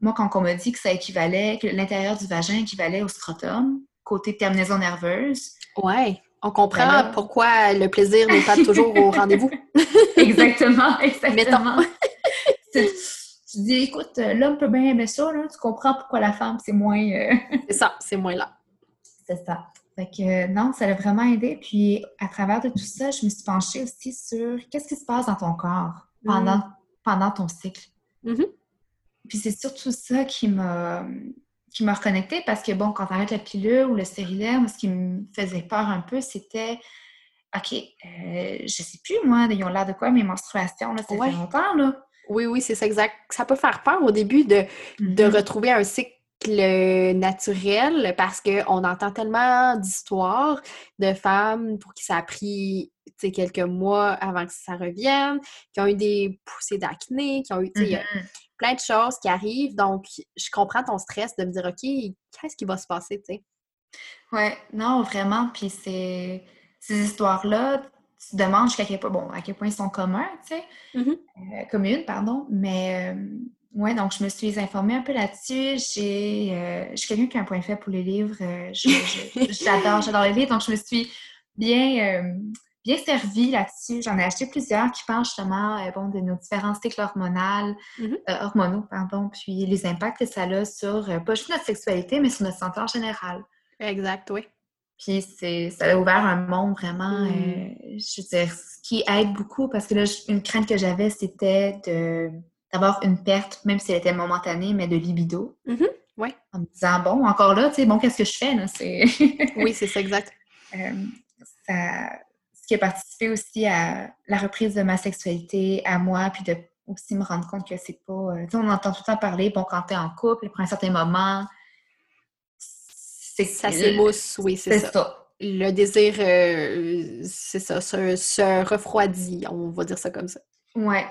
Speaker 2: moi, quand on m'a dit que ça équivalait, que l'intérieur du vagin équivalait au scrotum, côté terminaison nerveuse.
Speaker 1: Ouais. On comprend ben pourquoi le plaisir n'est pas toujours au rendez-vous.
Speaker 2: exactement, exactement. tu dis, écoute, l'homme peut bien aimer ça, là, tu comprends pourquoi la femme, c'est moins... euh,
Speaker 1: C'est ça, c'est moins là.
Speaker 2: C'est ça. Fait que non, ça l'a vraiment aidé. Puis à travers de tout ça, je me suis penchée aussi sur qu'est-ce qui se passe dans ton corps pendant, pendant ton cycle.
Speaker 1: Mhm.
Speaker 2: Puis c'est surtout ça qui m'a qui m'a reconnectée parce que bon, quand t'arrêtes la pilule ou le stérilet, ce qui me faisait peur un peu, c'était OK, euh, je sais plus, moi, ils ont l'air de quoi mes menstruations, là, ça
Speaker 1: Ouais.
Speaker 2: fait longtemps, là.
Speaker 1: Oui, oui, c'est ça exact. Ça peut faire peur au début de, de
Speaker 2: Mhm.
Speaker 1: retrouver un cycle naturel parce qu'on entend tellement d'histoires de femmes pour qui ça a pris quelques mois avant que ça revienne, qui ont eu des poussées d'acné, qui ont eu
Speaker 2: Mhm.
Speaker 1: Plein de choses qui arrivent. Donc, je comprends ton stress de me dire, OK, qu'est-ce qui va se passer, tu sais?
Speaker 2: Ouais, non, vraiment. Puis c'est ces histoires-là, tu te demandes jusqu'à quel point, bon, à quel point ils sont communs, tu sais,
Speaker 1: Mhm.
Speaker 2: euh, communes, pardon. Mais euh, ouais, donc je me suis informée un peu là-dessus. J'ai, euh, je suis quelqu'un qui a un point faible pour les livres. Euh, j'adore, j'adore les livres. Donc je me suis bien, bien servie là-dessus. J'en ai acheté plusieurs qui parlent justement, euh, bon, de nos différents cycles hormonaux,
Speaker 1: Mhm.
Speaker 2: euh, hormonaux, pardon, puis les impacts que ça a sur euh, pas juste notre sexualité, mais sur notre santé en général.
Speaker 1: Exact, oui.
Speaker 2: Puis c'est, ça a ouvert un monde vraiment,
Speaker 1: Mm.
Speaker 2: euh, je veux dire, ce qui aide beaucoup parce que là, une crainte que j'avais, c'était de, d'avoir une perte, même si elle était momentanée, mais de libido.
Speaker 1: Mhm, ouais.
Speaker 2: En me disant, bon, encore là, tu sais, bon, qu'est-ce que je fais, là? C'est...
Speaker 1: Oui, c'est ça, exact.
Speaker 2: Euh, ça, qui a participé aussi à la reprise de ma sexualité, à moi, puis de aussi me rendre compte que c'est pas... euh, on entend tout le temps parler, bon, quand t'es en couple, après un certain moment, c'est...
Speaker 1: Ça s'émousse, oui, c'est ça.
Speaker 2: ça.
Speaker 1: Le désir, euh, c'est ça, se, se refroidit, on va dire ça comme ça.
Speaker 2: Ouais.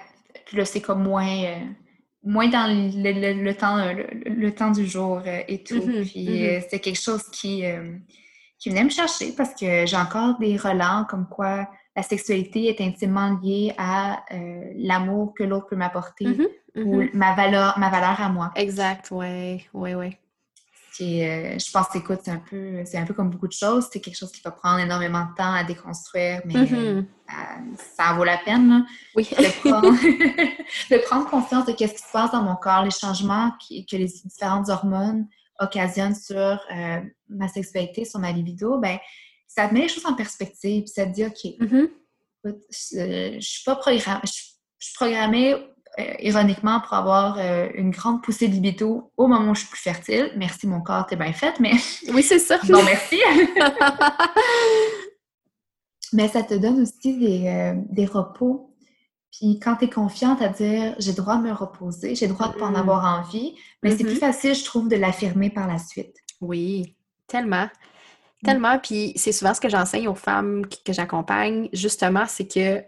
Speaker 2: Puis là, c'est comme moins, euh, moins dans le, le- le temps, le, le temps du jour et tout.
Speaker 1: Mhm,
Speaker 2: Puis
Speaker 1: mhm.
Speaker 2: euh, c'est quelque chose qui, qui venait me chercher parce que j'ai encore des relents comme quoi la sexualité est intimement liée à euh, l'amour que l'autre peut m'apporter
Speaker 1: Mhm,
Speaker 2: ou
Speaker 1: mhm.
Speaker 2: ma valeur, ma valeur à moi.
Speaker 1: Exact, oui, oui, oui.
Speaker 2: Euh, je pense écoute, c'est un peu, c'est un peu comme beaucoup de choses. C'est quelque chose qui va prendre énormément de temps à déconstruire, mais euh,
Speaker 1: Mhm.
Speaker 2: ça, ça en vaut la peine. là.
Speaker 1: Oui.
Speaker 2: de prendre, de prendre conscience de ce qui se passe dans mon corps, les changements qui- que les différentes hormones occasionnent sur euh, ma sexualité, sur ma libido, ben ça te met les choses en perspective, puis ça te dit, OK,
Speaker 1: Mhm.
Speaker 2: écoute, je, je suis pas programmée, je, je suis programmée euh, ironiquement pour avoir euh, une grande poussée de libido au moment où je suis plus fertile. Merci mon corps, t'es bien faite, mais
Speaker 1: Oui, c'est ça.
Speaker 2: non merci. Mais ça te donne aussi des, des repos. Puis quand tu es confiante à dire j'ai le droit de me reposer, j'ai le droit de pas en
Speaker 1: Mhm.
Speaker 2: avoir envie, mais c'est plus facile, je trouve, de l'affirmer par la suite.
Speaker 1: Oui, tellement. Tellement. Puis c'est souvent ce que j'enseigne aux femmes que, j'accompagne, justement, c'est que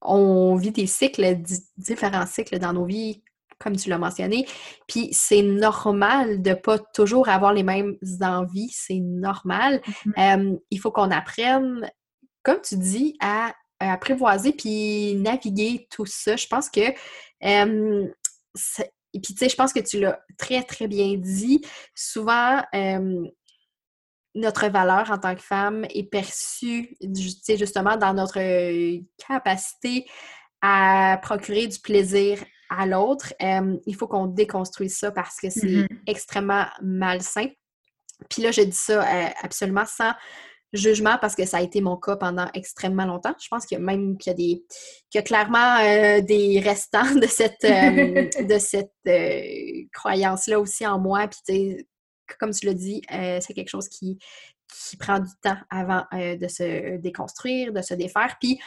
Speaker 1: on vit des cycles, di- différents cycles dans nos vies, comme tu l'as mentionné. Puis c'est normal de pas toujours avoir les mêmes envies, c'est normal.
Speaker 2: Mhm.
Speaker 1: Euh, il faut qu'on apprenne, comme tu dis, à apprivoiser puis naviguer tout ça. Je pense que euh, et puis, tu sais, je pense que tu l'as très, très bien dit. Souvent, euh, notre valeur en tant que femme est perçue, ju- tu sais, justement, dans notre euh, capacité à procurer du plaisir à l'autre. Euh, il faut qu'on déconstruise ça parce que c'est
Speaker 2: Mhm.
Speaker 1: extrêmement malsain. Puis là, je dis ça euh, absolument sans jugement parce que ça a été mon cas pendant extrêmement longtemps. Je pense qu'il y a même qu'il y a des qu'il y a clairement euh, des restants de cette euh, de cette euh, croyance-là aussi en moi. Puis comme tu l'as dit, c'est quelque chose qui, qui prend du temps avant de se déconstruire, de se défaire. Puis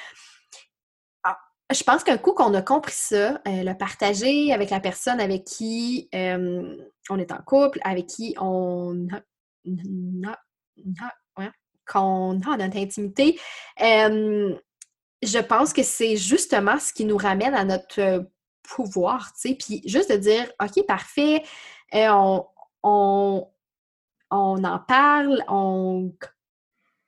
Speaker 1: ah, je pense qu'un coup qu'on a compris ça, le partager avec la personne avec qui on est en couple, avec qui on a, qu'on a notre intimité, je pense que c'est justement ce qui nous ramène à notre pouvoir, tu sais, puis juste de dire, OK, parfait, euh, on, on, on en parle, on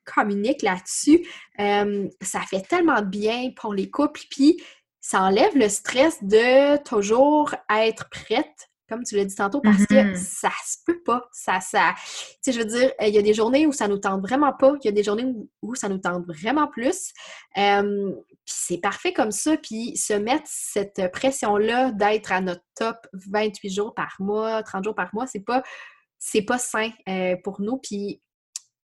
Speaker 1: communique là-dessus, ça fait tellement de bien pour les couples, puis ça enlève le stress de toujours être prête, comme tu l'as dit tantôt, parce que
Speaker 2: Mhm.
Speaker 1: ça se peut pas. Ça, ça, tu sais, je veux dire, il y a des journées où ça nous tente vraiment pas, il y a des journées où, où ça nous tente vraiment plus. Euh, puis c'est parfait comme ça, puis se mettre cette pression-là d'être à notre top 28 jours par mois, 30 jours par mois, c'est pas, c'est pas sain euh, pour nous. Puis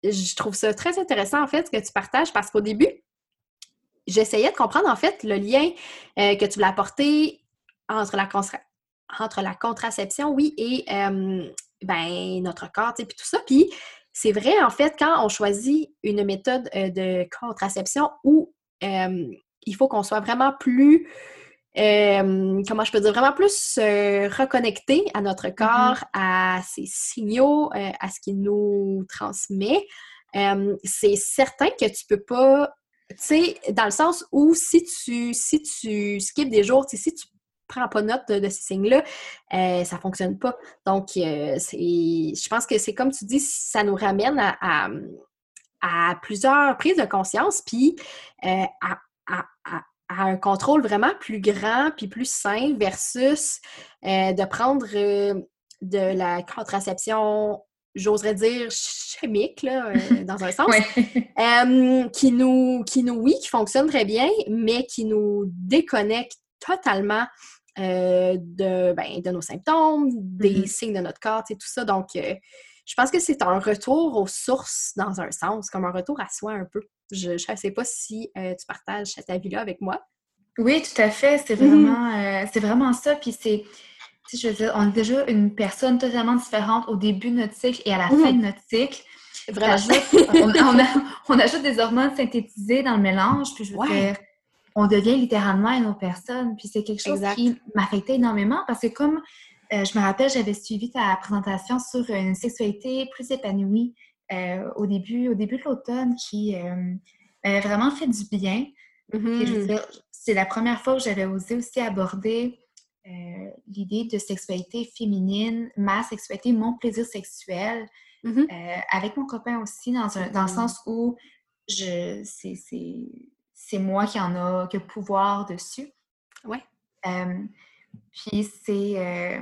Speaker 1: je trouve ça très intéressant, en fait, ce que tu partages, parce qu'au début, j'essayais de comprendre, en fait, le lien euh, que tu voulais apporter entre la, constra- entre la contraception, oui, et euh, ben, notre corps, puis tout ça. Puis c'est vrai, en fait, quand on choisit une méthode euh, de contraception où euh, il faut qu'on soit vraiment plus, comment je peux dire, vraiment plus reconnecté à notre corps, à ses signaux, à ce qu'il nous transmet. C'est certain que tu peux pas, tu sais, dans le sens où si tu, si tu skips des jours, tu sais, si tu prends pas note de, de ces signes-là, euh, ça fonctionne pas. Donc, euh, je pense que c'est comme tu dis, ça nous ramène à, à, à plusieurs prises de conscience, puis euh, à, un contrôle vraiment plus grand, puis plus sain versus euh, de prendre de la contraception, j'oserais dire chimique, là, euh, dans un sens,
Speaker 2: Ouais.
Speaker 1: euh, qui nous, qui nous, oui, qui fonctionne très bien, mais qui nous déconnecte totalement euh, de, ben, de nos symptômes, des
Speaker 2: Mhm.
Speaker 1: signes de notre corps, tout ça. Donc, euh, je pense que c'est un retour aux sources dans un sens, comme un retour à soi un peu. Je ne sais pas si euh, tu partages cet avis-là avec moi.
Speaker 2: Oui, tout à fait. C'est
Speaker 1: Mhm.
Speaker 2: vraiment, c'est vraiment ça. Puis c'est, je veux dire, on est déjà une personne totalement différente au début de notre cycle et à la
Speaker 1: Mhm.
Speaker 2: fin de notre cycle.
Speaker 1: Vraiment.
Speaker 2: On, on a- on ajoute des hormones synthétisées dans le mélange, puis je veux
Speaker 1: Ouais.
Speaker 2: dire, on devient littéralement une autre personne. Puis c'est quelque chose
Speaker 1: Exact.
Speaker 2: qui m'affectait énormément parce que comme euh, je me rappelle, j'avais suivi ta présentation sur une sexualité plus épanouie euh, au début, au début de l'automne qui euh, m'avait vraiment fait du bien.
Speaker 1: Mhm.
Speaker 2: Dire, c'est la première fois que j'avais osé aussi aborder euh, l'idée de sexualité féminine, ma sexualité, mon plaisir sexuel,
Speaker 1: Mhm.
Speaker 2: euh, avec mon copain aussi, dans, un, dans le sens où je c'est, c'est, moi qui en a que pouvoir dessus.
Speaker 1: Ouais.
Speaker 2: Euh, puis c'est... Euh,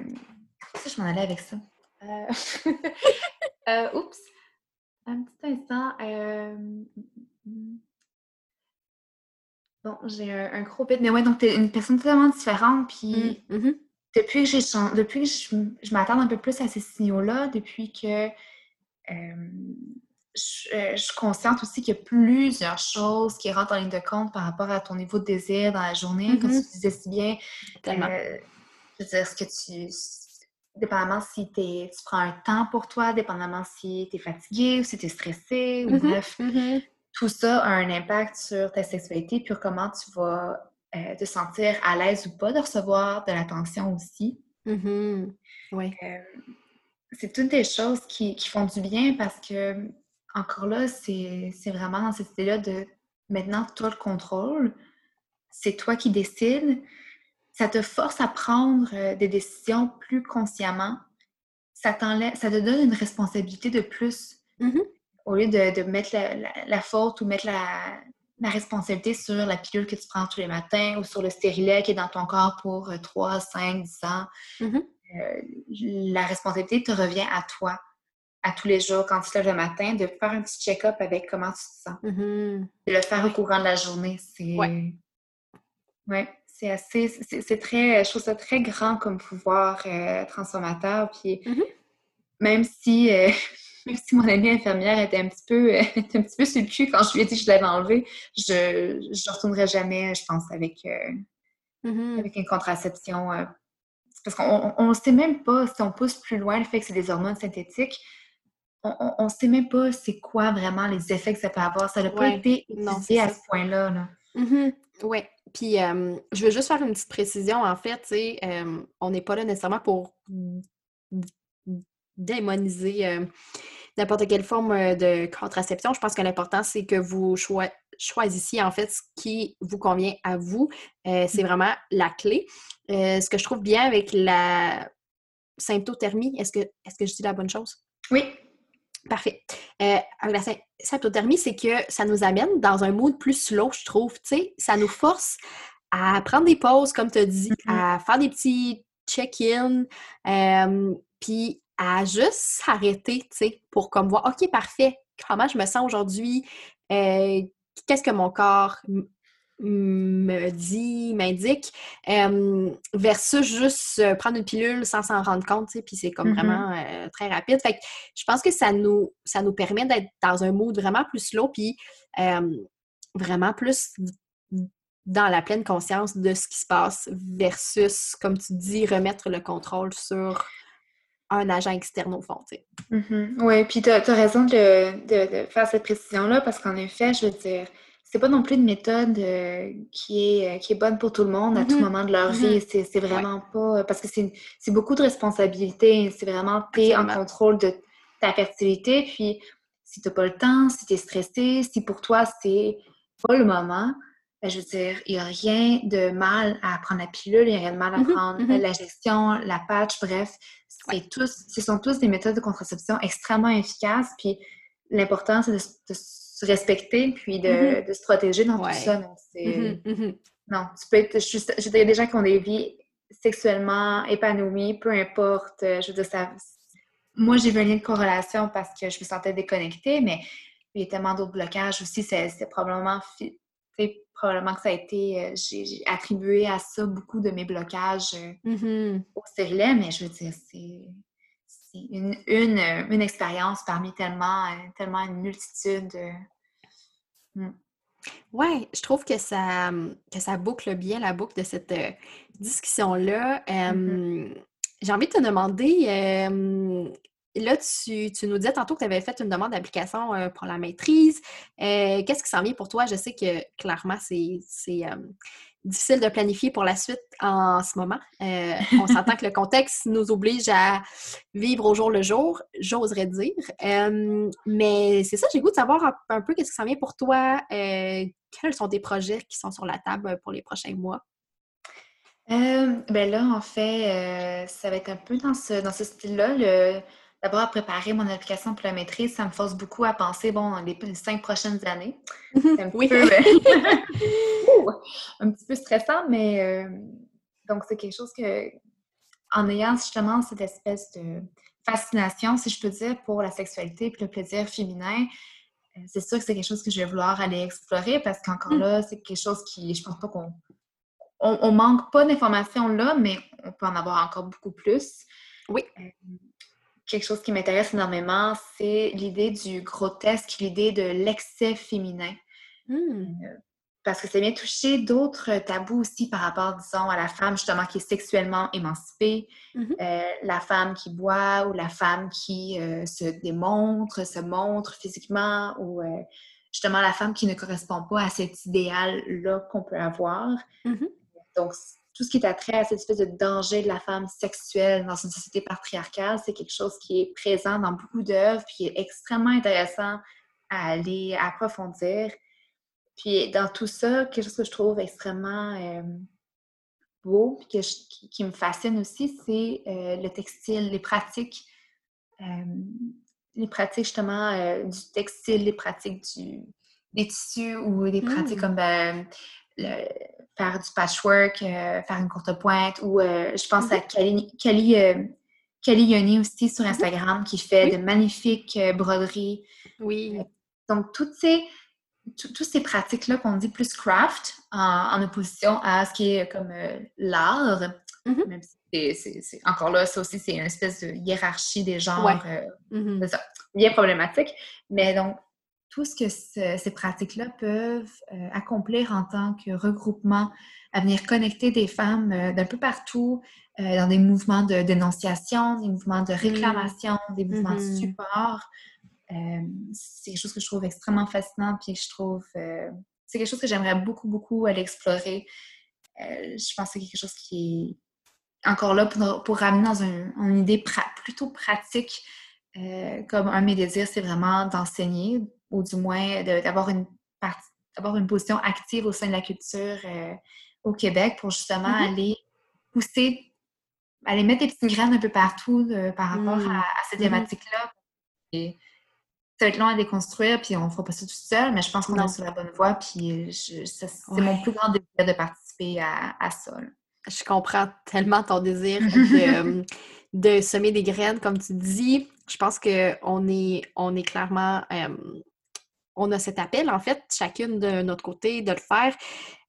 Speaker 2: ça, je m'en allais avec ça? Euh, euh, oups! Un petit instant. Bon, j'ai un, un gros bit. Mais ouais, donc t'es une personne totalement différente. Puis
Speaker 1: Mhm.
Speaker 2: depuis que j'ai depuis que je, je m'attends un peu plus à ces signaux-là, depuis que euh, je, euh, je suis consciente aussi qu'il y a plusieurs choses qui rentrent en ligne de compte par rapport à ton niveau de désir dans la journée. Comme
Speaker 1: Mhm.
Speaker 2: tu disais si bien,
Speaker 1: Tellement.
Speaker 2: euh, je veux dire, ce que tu. Dépendamment si tu prends un temps pour toi, dépendamment si tu es fatigué ou si tu es stressé, ou
Speaker 1: Mhm.
Speaker 2: bref,
Speaker 1: Mhm.
Speaker 2: tout ça a un impact sur ta sexualité, puis comment tu vas euh, te sentir à l'aise ou pas de recevoir de l'attention aussi. Euh, c'est toutes des choses qui, qui font du bien parce que, encore là, c'est vraiment dans cette idée-là de maintenant, toi le contrôle, c'est toi qui décides. Ça te force à prendre euh, des décisions plus consciemment. Ça te donne une responsabilité de plus
Speaker 1: Mhm.
Speaker 2: au lieu de, de mettre la, la- la faute ou mettre la, la responsabilité sur la pilule que tu prends tous les matins ou sur le stérilet qui est dans ton corps pour euh, 3, 5, 10 ans.
Speaker 1: Mhm.
Speaker 2: Euh, la responsabilité te revient à toi, à tous les jours, quand tu te lèves le matin, de faire un petit check-up avec comment tu te sens.
Speaker 1: Mhm.
Speaker 2: De le faire au courant de la journée. C'est.
Speaker 1: Ouais.
Speaker 2: Ouais, c'est assez. C'est très. Je trouve ça très grand comme pouvoir euh, transformateur. Puis
Speaker 1: Mhm.
Speaker 2: même si. euh, même si mon amie infirmière était un petit peu, euh, était un petit peu sur le cul quand je lui ai dit que je l'avais enlevé, je ne retournerai jamais, je pense, avec, euh,
Speaker 1: Mhm.
Speaker 2: avec une contraception. parce qu'on ne sait même pas, si on pousse plus loin le fait que c'est des hormones synthétiques, on ne sait même pas c'est quoi vraiment les effets que ça peut avoir. Ça n'a pas été étudié à ce point-là. là.
Speaker 1: Mhm. Oui. Puis, euh, je veux juste faire une petite précision. En fait, euh, on n'est pas là nécessairement pour démoniser euh, n'importe quelle forme euh, de contraception. Je pense que l'important, c'est que vous choi- choisissiez en fait ce qui vous convient à vous. C'est vraiment la clé. Ce que je trouve bien avec la symptothermie, est-ce que, est-ce que je dis la bonne chose?
Speaker 2: Oui.
Speaker 1: Parfait. Euh, la sym- symptothermie, c'est que ça nous amène dans un mood plus slow, je trouve. Tu sais, ça nous force à prendre des pauses, comme tu as dit,
Speaker 2: Mhm.
Speaker 1: à faire des petits check-in, puis à juste s'arrêter, tu sais, pour comme voir, OK, parfait, comment je me sens aujourd'hui, qu'est-ce que mon corps me dit, m'indique, versus juste prendre une pilule sans s'en rendre compte, puis c'est comme mm-hmm. vraiment très rapide. Fait que je pense que ça nous, ça nous permet d'être dans un mood vraiment plus slow, puis vraiment plus dans la pleine conscience de ce qui se passe versus, comme tu dis, remettre le contrôle sur un agent externe au fond.
Speaker 2: Mm-hmm. Oui, puis tu as, raison de, faire cette précision-là parce qu'en effet, je veux dire, c'est pas non plus une méthode euh, qui, est, euh, qui est bonne pour tout le monde à tout mm-hmm. moment de leur vie. Mm-hmm. C'est vraiment pas. Parce que c'est beaucoup de responsabilité. C'est vraiment, tu en contrôle de ta fertilité. Puis, si tu pas le temps, si tu es stressé, si pour toi, c'est pas le moment, ben, je veux dire, il n'y a rien de mal à prendre la pilule, il n'y a rien de mal à prendre la gestion, la patch, bref tous, ce sont tous des méthodes de contraception extrêmement efficaces. Puis l'important, c'est de, se respecter puis de, mm-hmm. se protéger dans tout ça. Mm-hmm, mm-hmm. Non, tu peux être. Je, il y a des gens qui ont des vies sexuellement épanouies, peu importe. Euh, je veux dire, ça. Moi, j'ai vu un lien de corrélation parce que je me sentais déconnectée, mais il y a tellement d'autres blocages aussi. C'est probablement probablement que ça a été, euh, j'ai attribué à ça beaucoup de mes blocages euh, au stérilet, mais je veux dire, c'est une, une, euh, une, expérience parmi tellement, tellement une multitude.
Speaker 1: Mm. Ouais, je trouve que ça, que ça boucle bien la boucle de cette discussion-là. Mm-hmm. J'ai envie de te demander, là, tu, nous disais tantôt que tu avais fait une demande d'application euh, pour la maîtrise. Euh, qu'est-ce qui s'en vient pour toi? Je sais que clairement, c'est euh, difficile de planifier pour la suite en ce moment. on s'entend que le contexte nous oblige à vivre au jour le jour, j'oserais dire. mais c'est ça, j'ai goût de savoir un, peu qu'est-ce qui s'en vient pour toi. quels sont tes projets qui sont sur la table pour les prochains mois?
Speaker 2: ben là, en fait, ça va être un peu dans ce, dans ce style-là. D'abord, à préparer mon application pour la maîtrise, ça me force beaucoup à penser, bon, les, cinq prochaines années. C'est un, oui. peu, euh, un petit peu stressant, mais euh, donc c'est quelque chose que, en ayant justement cette espèce de fascination, si je peux dire, pour la sexualité et le plaisir féminin, euh, c'est sûr que c'est quelque chose que je vais vouloir aller explorer parce qu'encore mm. là, c'est quelque chose qui, je pense pas qu'on on, manque pas d'informations là, mais on peut en avoir encore beaucoup plus.
Speaker 1: Oui
Speaker 2: quelque chose qui m'intéresse énormément, c'est l'idée du grotesque, l'idée de l'excès féminin. Hmm. Euh, parce que ça vient toucher d'autres tabous aussi par rapport, disons, à la femme justement qui est sexuellement émancipée, mm-hmm. euh, la femme qui boit ou la femme qui euh, se démontre, se montre physiquement ou justement la femme qui ne correspond pas à cet idéal-là qu'on peut avoir. Mm-hmm. Donc, tout ce qui est attrait à cette espèce de danger de la femme sexuelle dans une société patriarcale, c'est quelque chose qui est présent dans beaucoup d'œuvres, puis qui est extrêmement intéressant à aller approfondir. Puis dans tout ça, quelque chose que je trouve extrêmement euh, beau, puis qui, me fascine aussi, c'est euh, le textile, les pratiques, euh, les pratiques justement du textile, les pratiques du, des tissus ou des pratiques mmh. comme ben, le, faire du patchwork, euh, faire une courte pointe, ou euh, je pense à mhm. Kelly, euh, Kelly, Yoni aussi sur mhm. Instagram qui fait de magnifiques broderies.
Speaker 1: Oui.
Speaker 2: Donc, toutes ces, toutes ces pratiques-là qu'on dit plus craft, en, opposition à ce qui est comme l'art, mhm. même si c'est encore là, ça aussi, c'est une espèce de hiérarchie des genres. C'est ça, bien problématique. Mais donc, tout ce que ces pratiques-là peuvent euh, accomplir en tant que regroupement, à venir connecter des femmes euh, d'un peu partout euh, dans des mouvements de dénonciation, des mouvements de réclamation, des mouvements de mm-hmm. support. c'est quelque chose que je trouve extrêmement fascinant, puis je trouve c'est quelque chose que j'aimerais beaucoup, beaucoup aller explorer. je pense que c'est quelque chose qui est encore là pour, pour ramener dans une idée plutôt pratique. comme un de mes désirs, c'est vraiment d'enseigner, ou du moins d'avoir une, une position active au sein de la culture euh, au Québec pour justement mm-hmm. aller pousser, aller mettre des petites graines un peu partout euh, par rapport à, ces mm-hmm. thématiques-là. ça va être long à déconstruire, puis on ne fera pas ça tout seul, mais je pense qu'on est sur la bonne voie, puis c'est mon plus grand désir de participer à, à ça.
Speaker 1: je comprends tellement ton désir de, de, semer des graines, comme tu dis. Je pense qu'on est, on est clairement on a cet appel, en fait, chacune de notre côté, de le faire.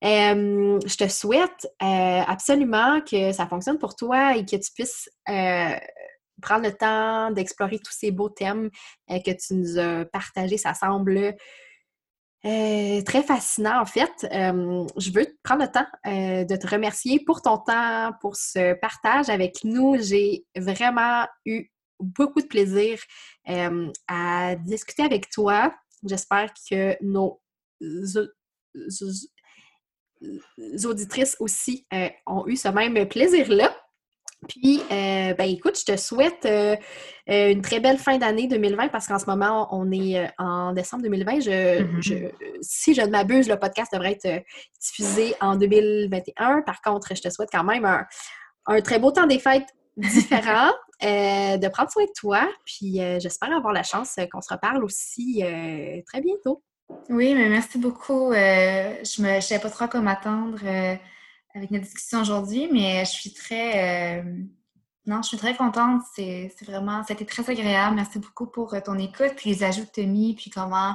Speaker 1: je te souhaite absolument que ça fonctionne pour toi et que tu puisses prendre le temps d'explorer tous ces beaux thèmes que tu nous as partagés. Ça semble très fascinant, en fait. je veux prendre le temps de te remercier pour ton temps, pour ce partage avec nous. J'ai vraiment eu beaucoup de plaisir à discuter avec toi. J'espère que nos auditrices aussi euh, ont eu ce même plaisir-là. Puis, euh, ben écoute, je te souhaite euh, une très belle fin d'année 2020 parce qu'en ce moment, on est en décembre 2020. Mm-hmm. si je ne m'abuse, le podcast devrait être diffusé en 2021. Par contre, je te souhaite quand même un, un très beau temps des fêtes différent. Euh, de prendre soin de toi. Puis euh, j'espère avoir la chance qu'on se reparle aussi euh, très bientôt.
Speaker 2: Oui, mais merci beaucoup. je ne savais pas trop comment m'attendre avec notre discussion aujourd'hui, mais je suis très. non, je suis très contente. C'est vraiment. Ça a été très agréable. Merci beaucoup pour ton écoute, puis les ajouts que tu as mis, puis comment.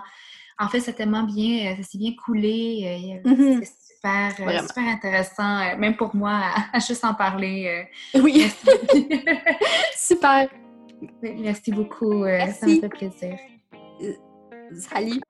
Speaker 2: En fait, ça tellement bien. Ça s'est bien coulé. Mm-hmm super, euh, super intéressant, euh, même pour moi, à, juste en parler.
Speaker 1: Euh. oui. super.
Speaker 2: Merci beaucoup. Ça me fait plaisir.
Speaker 1: Salut.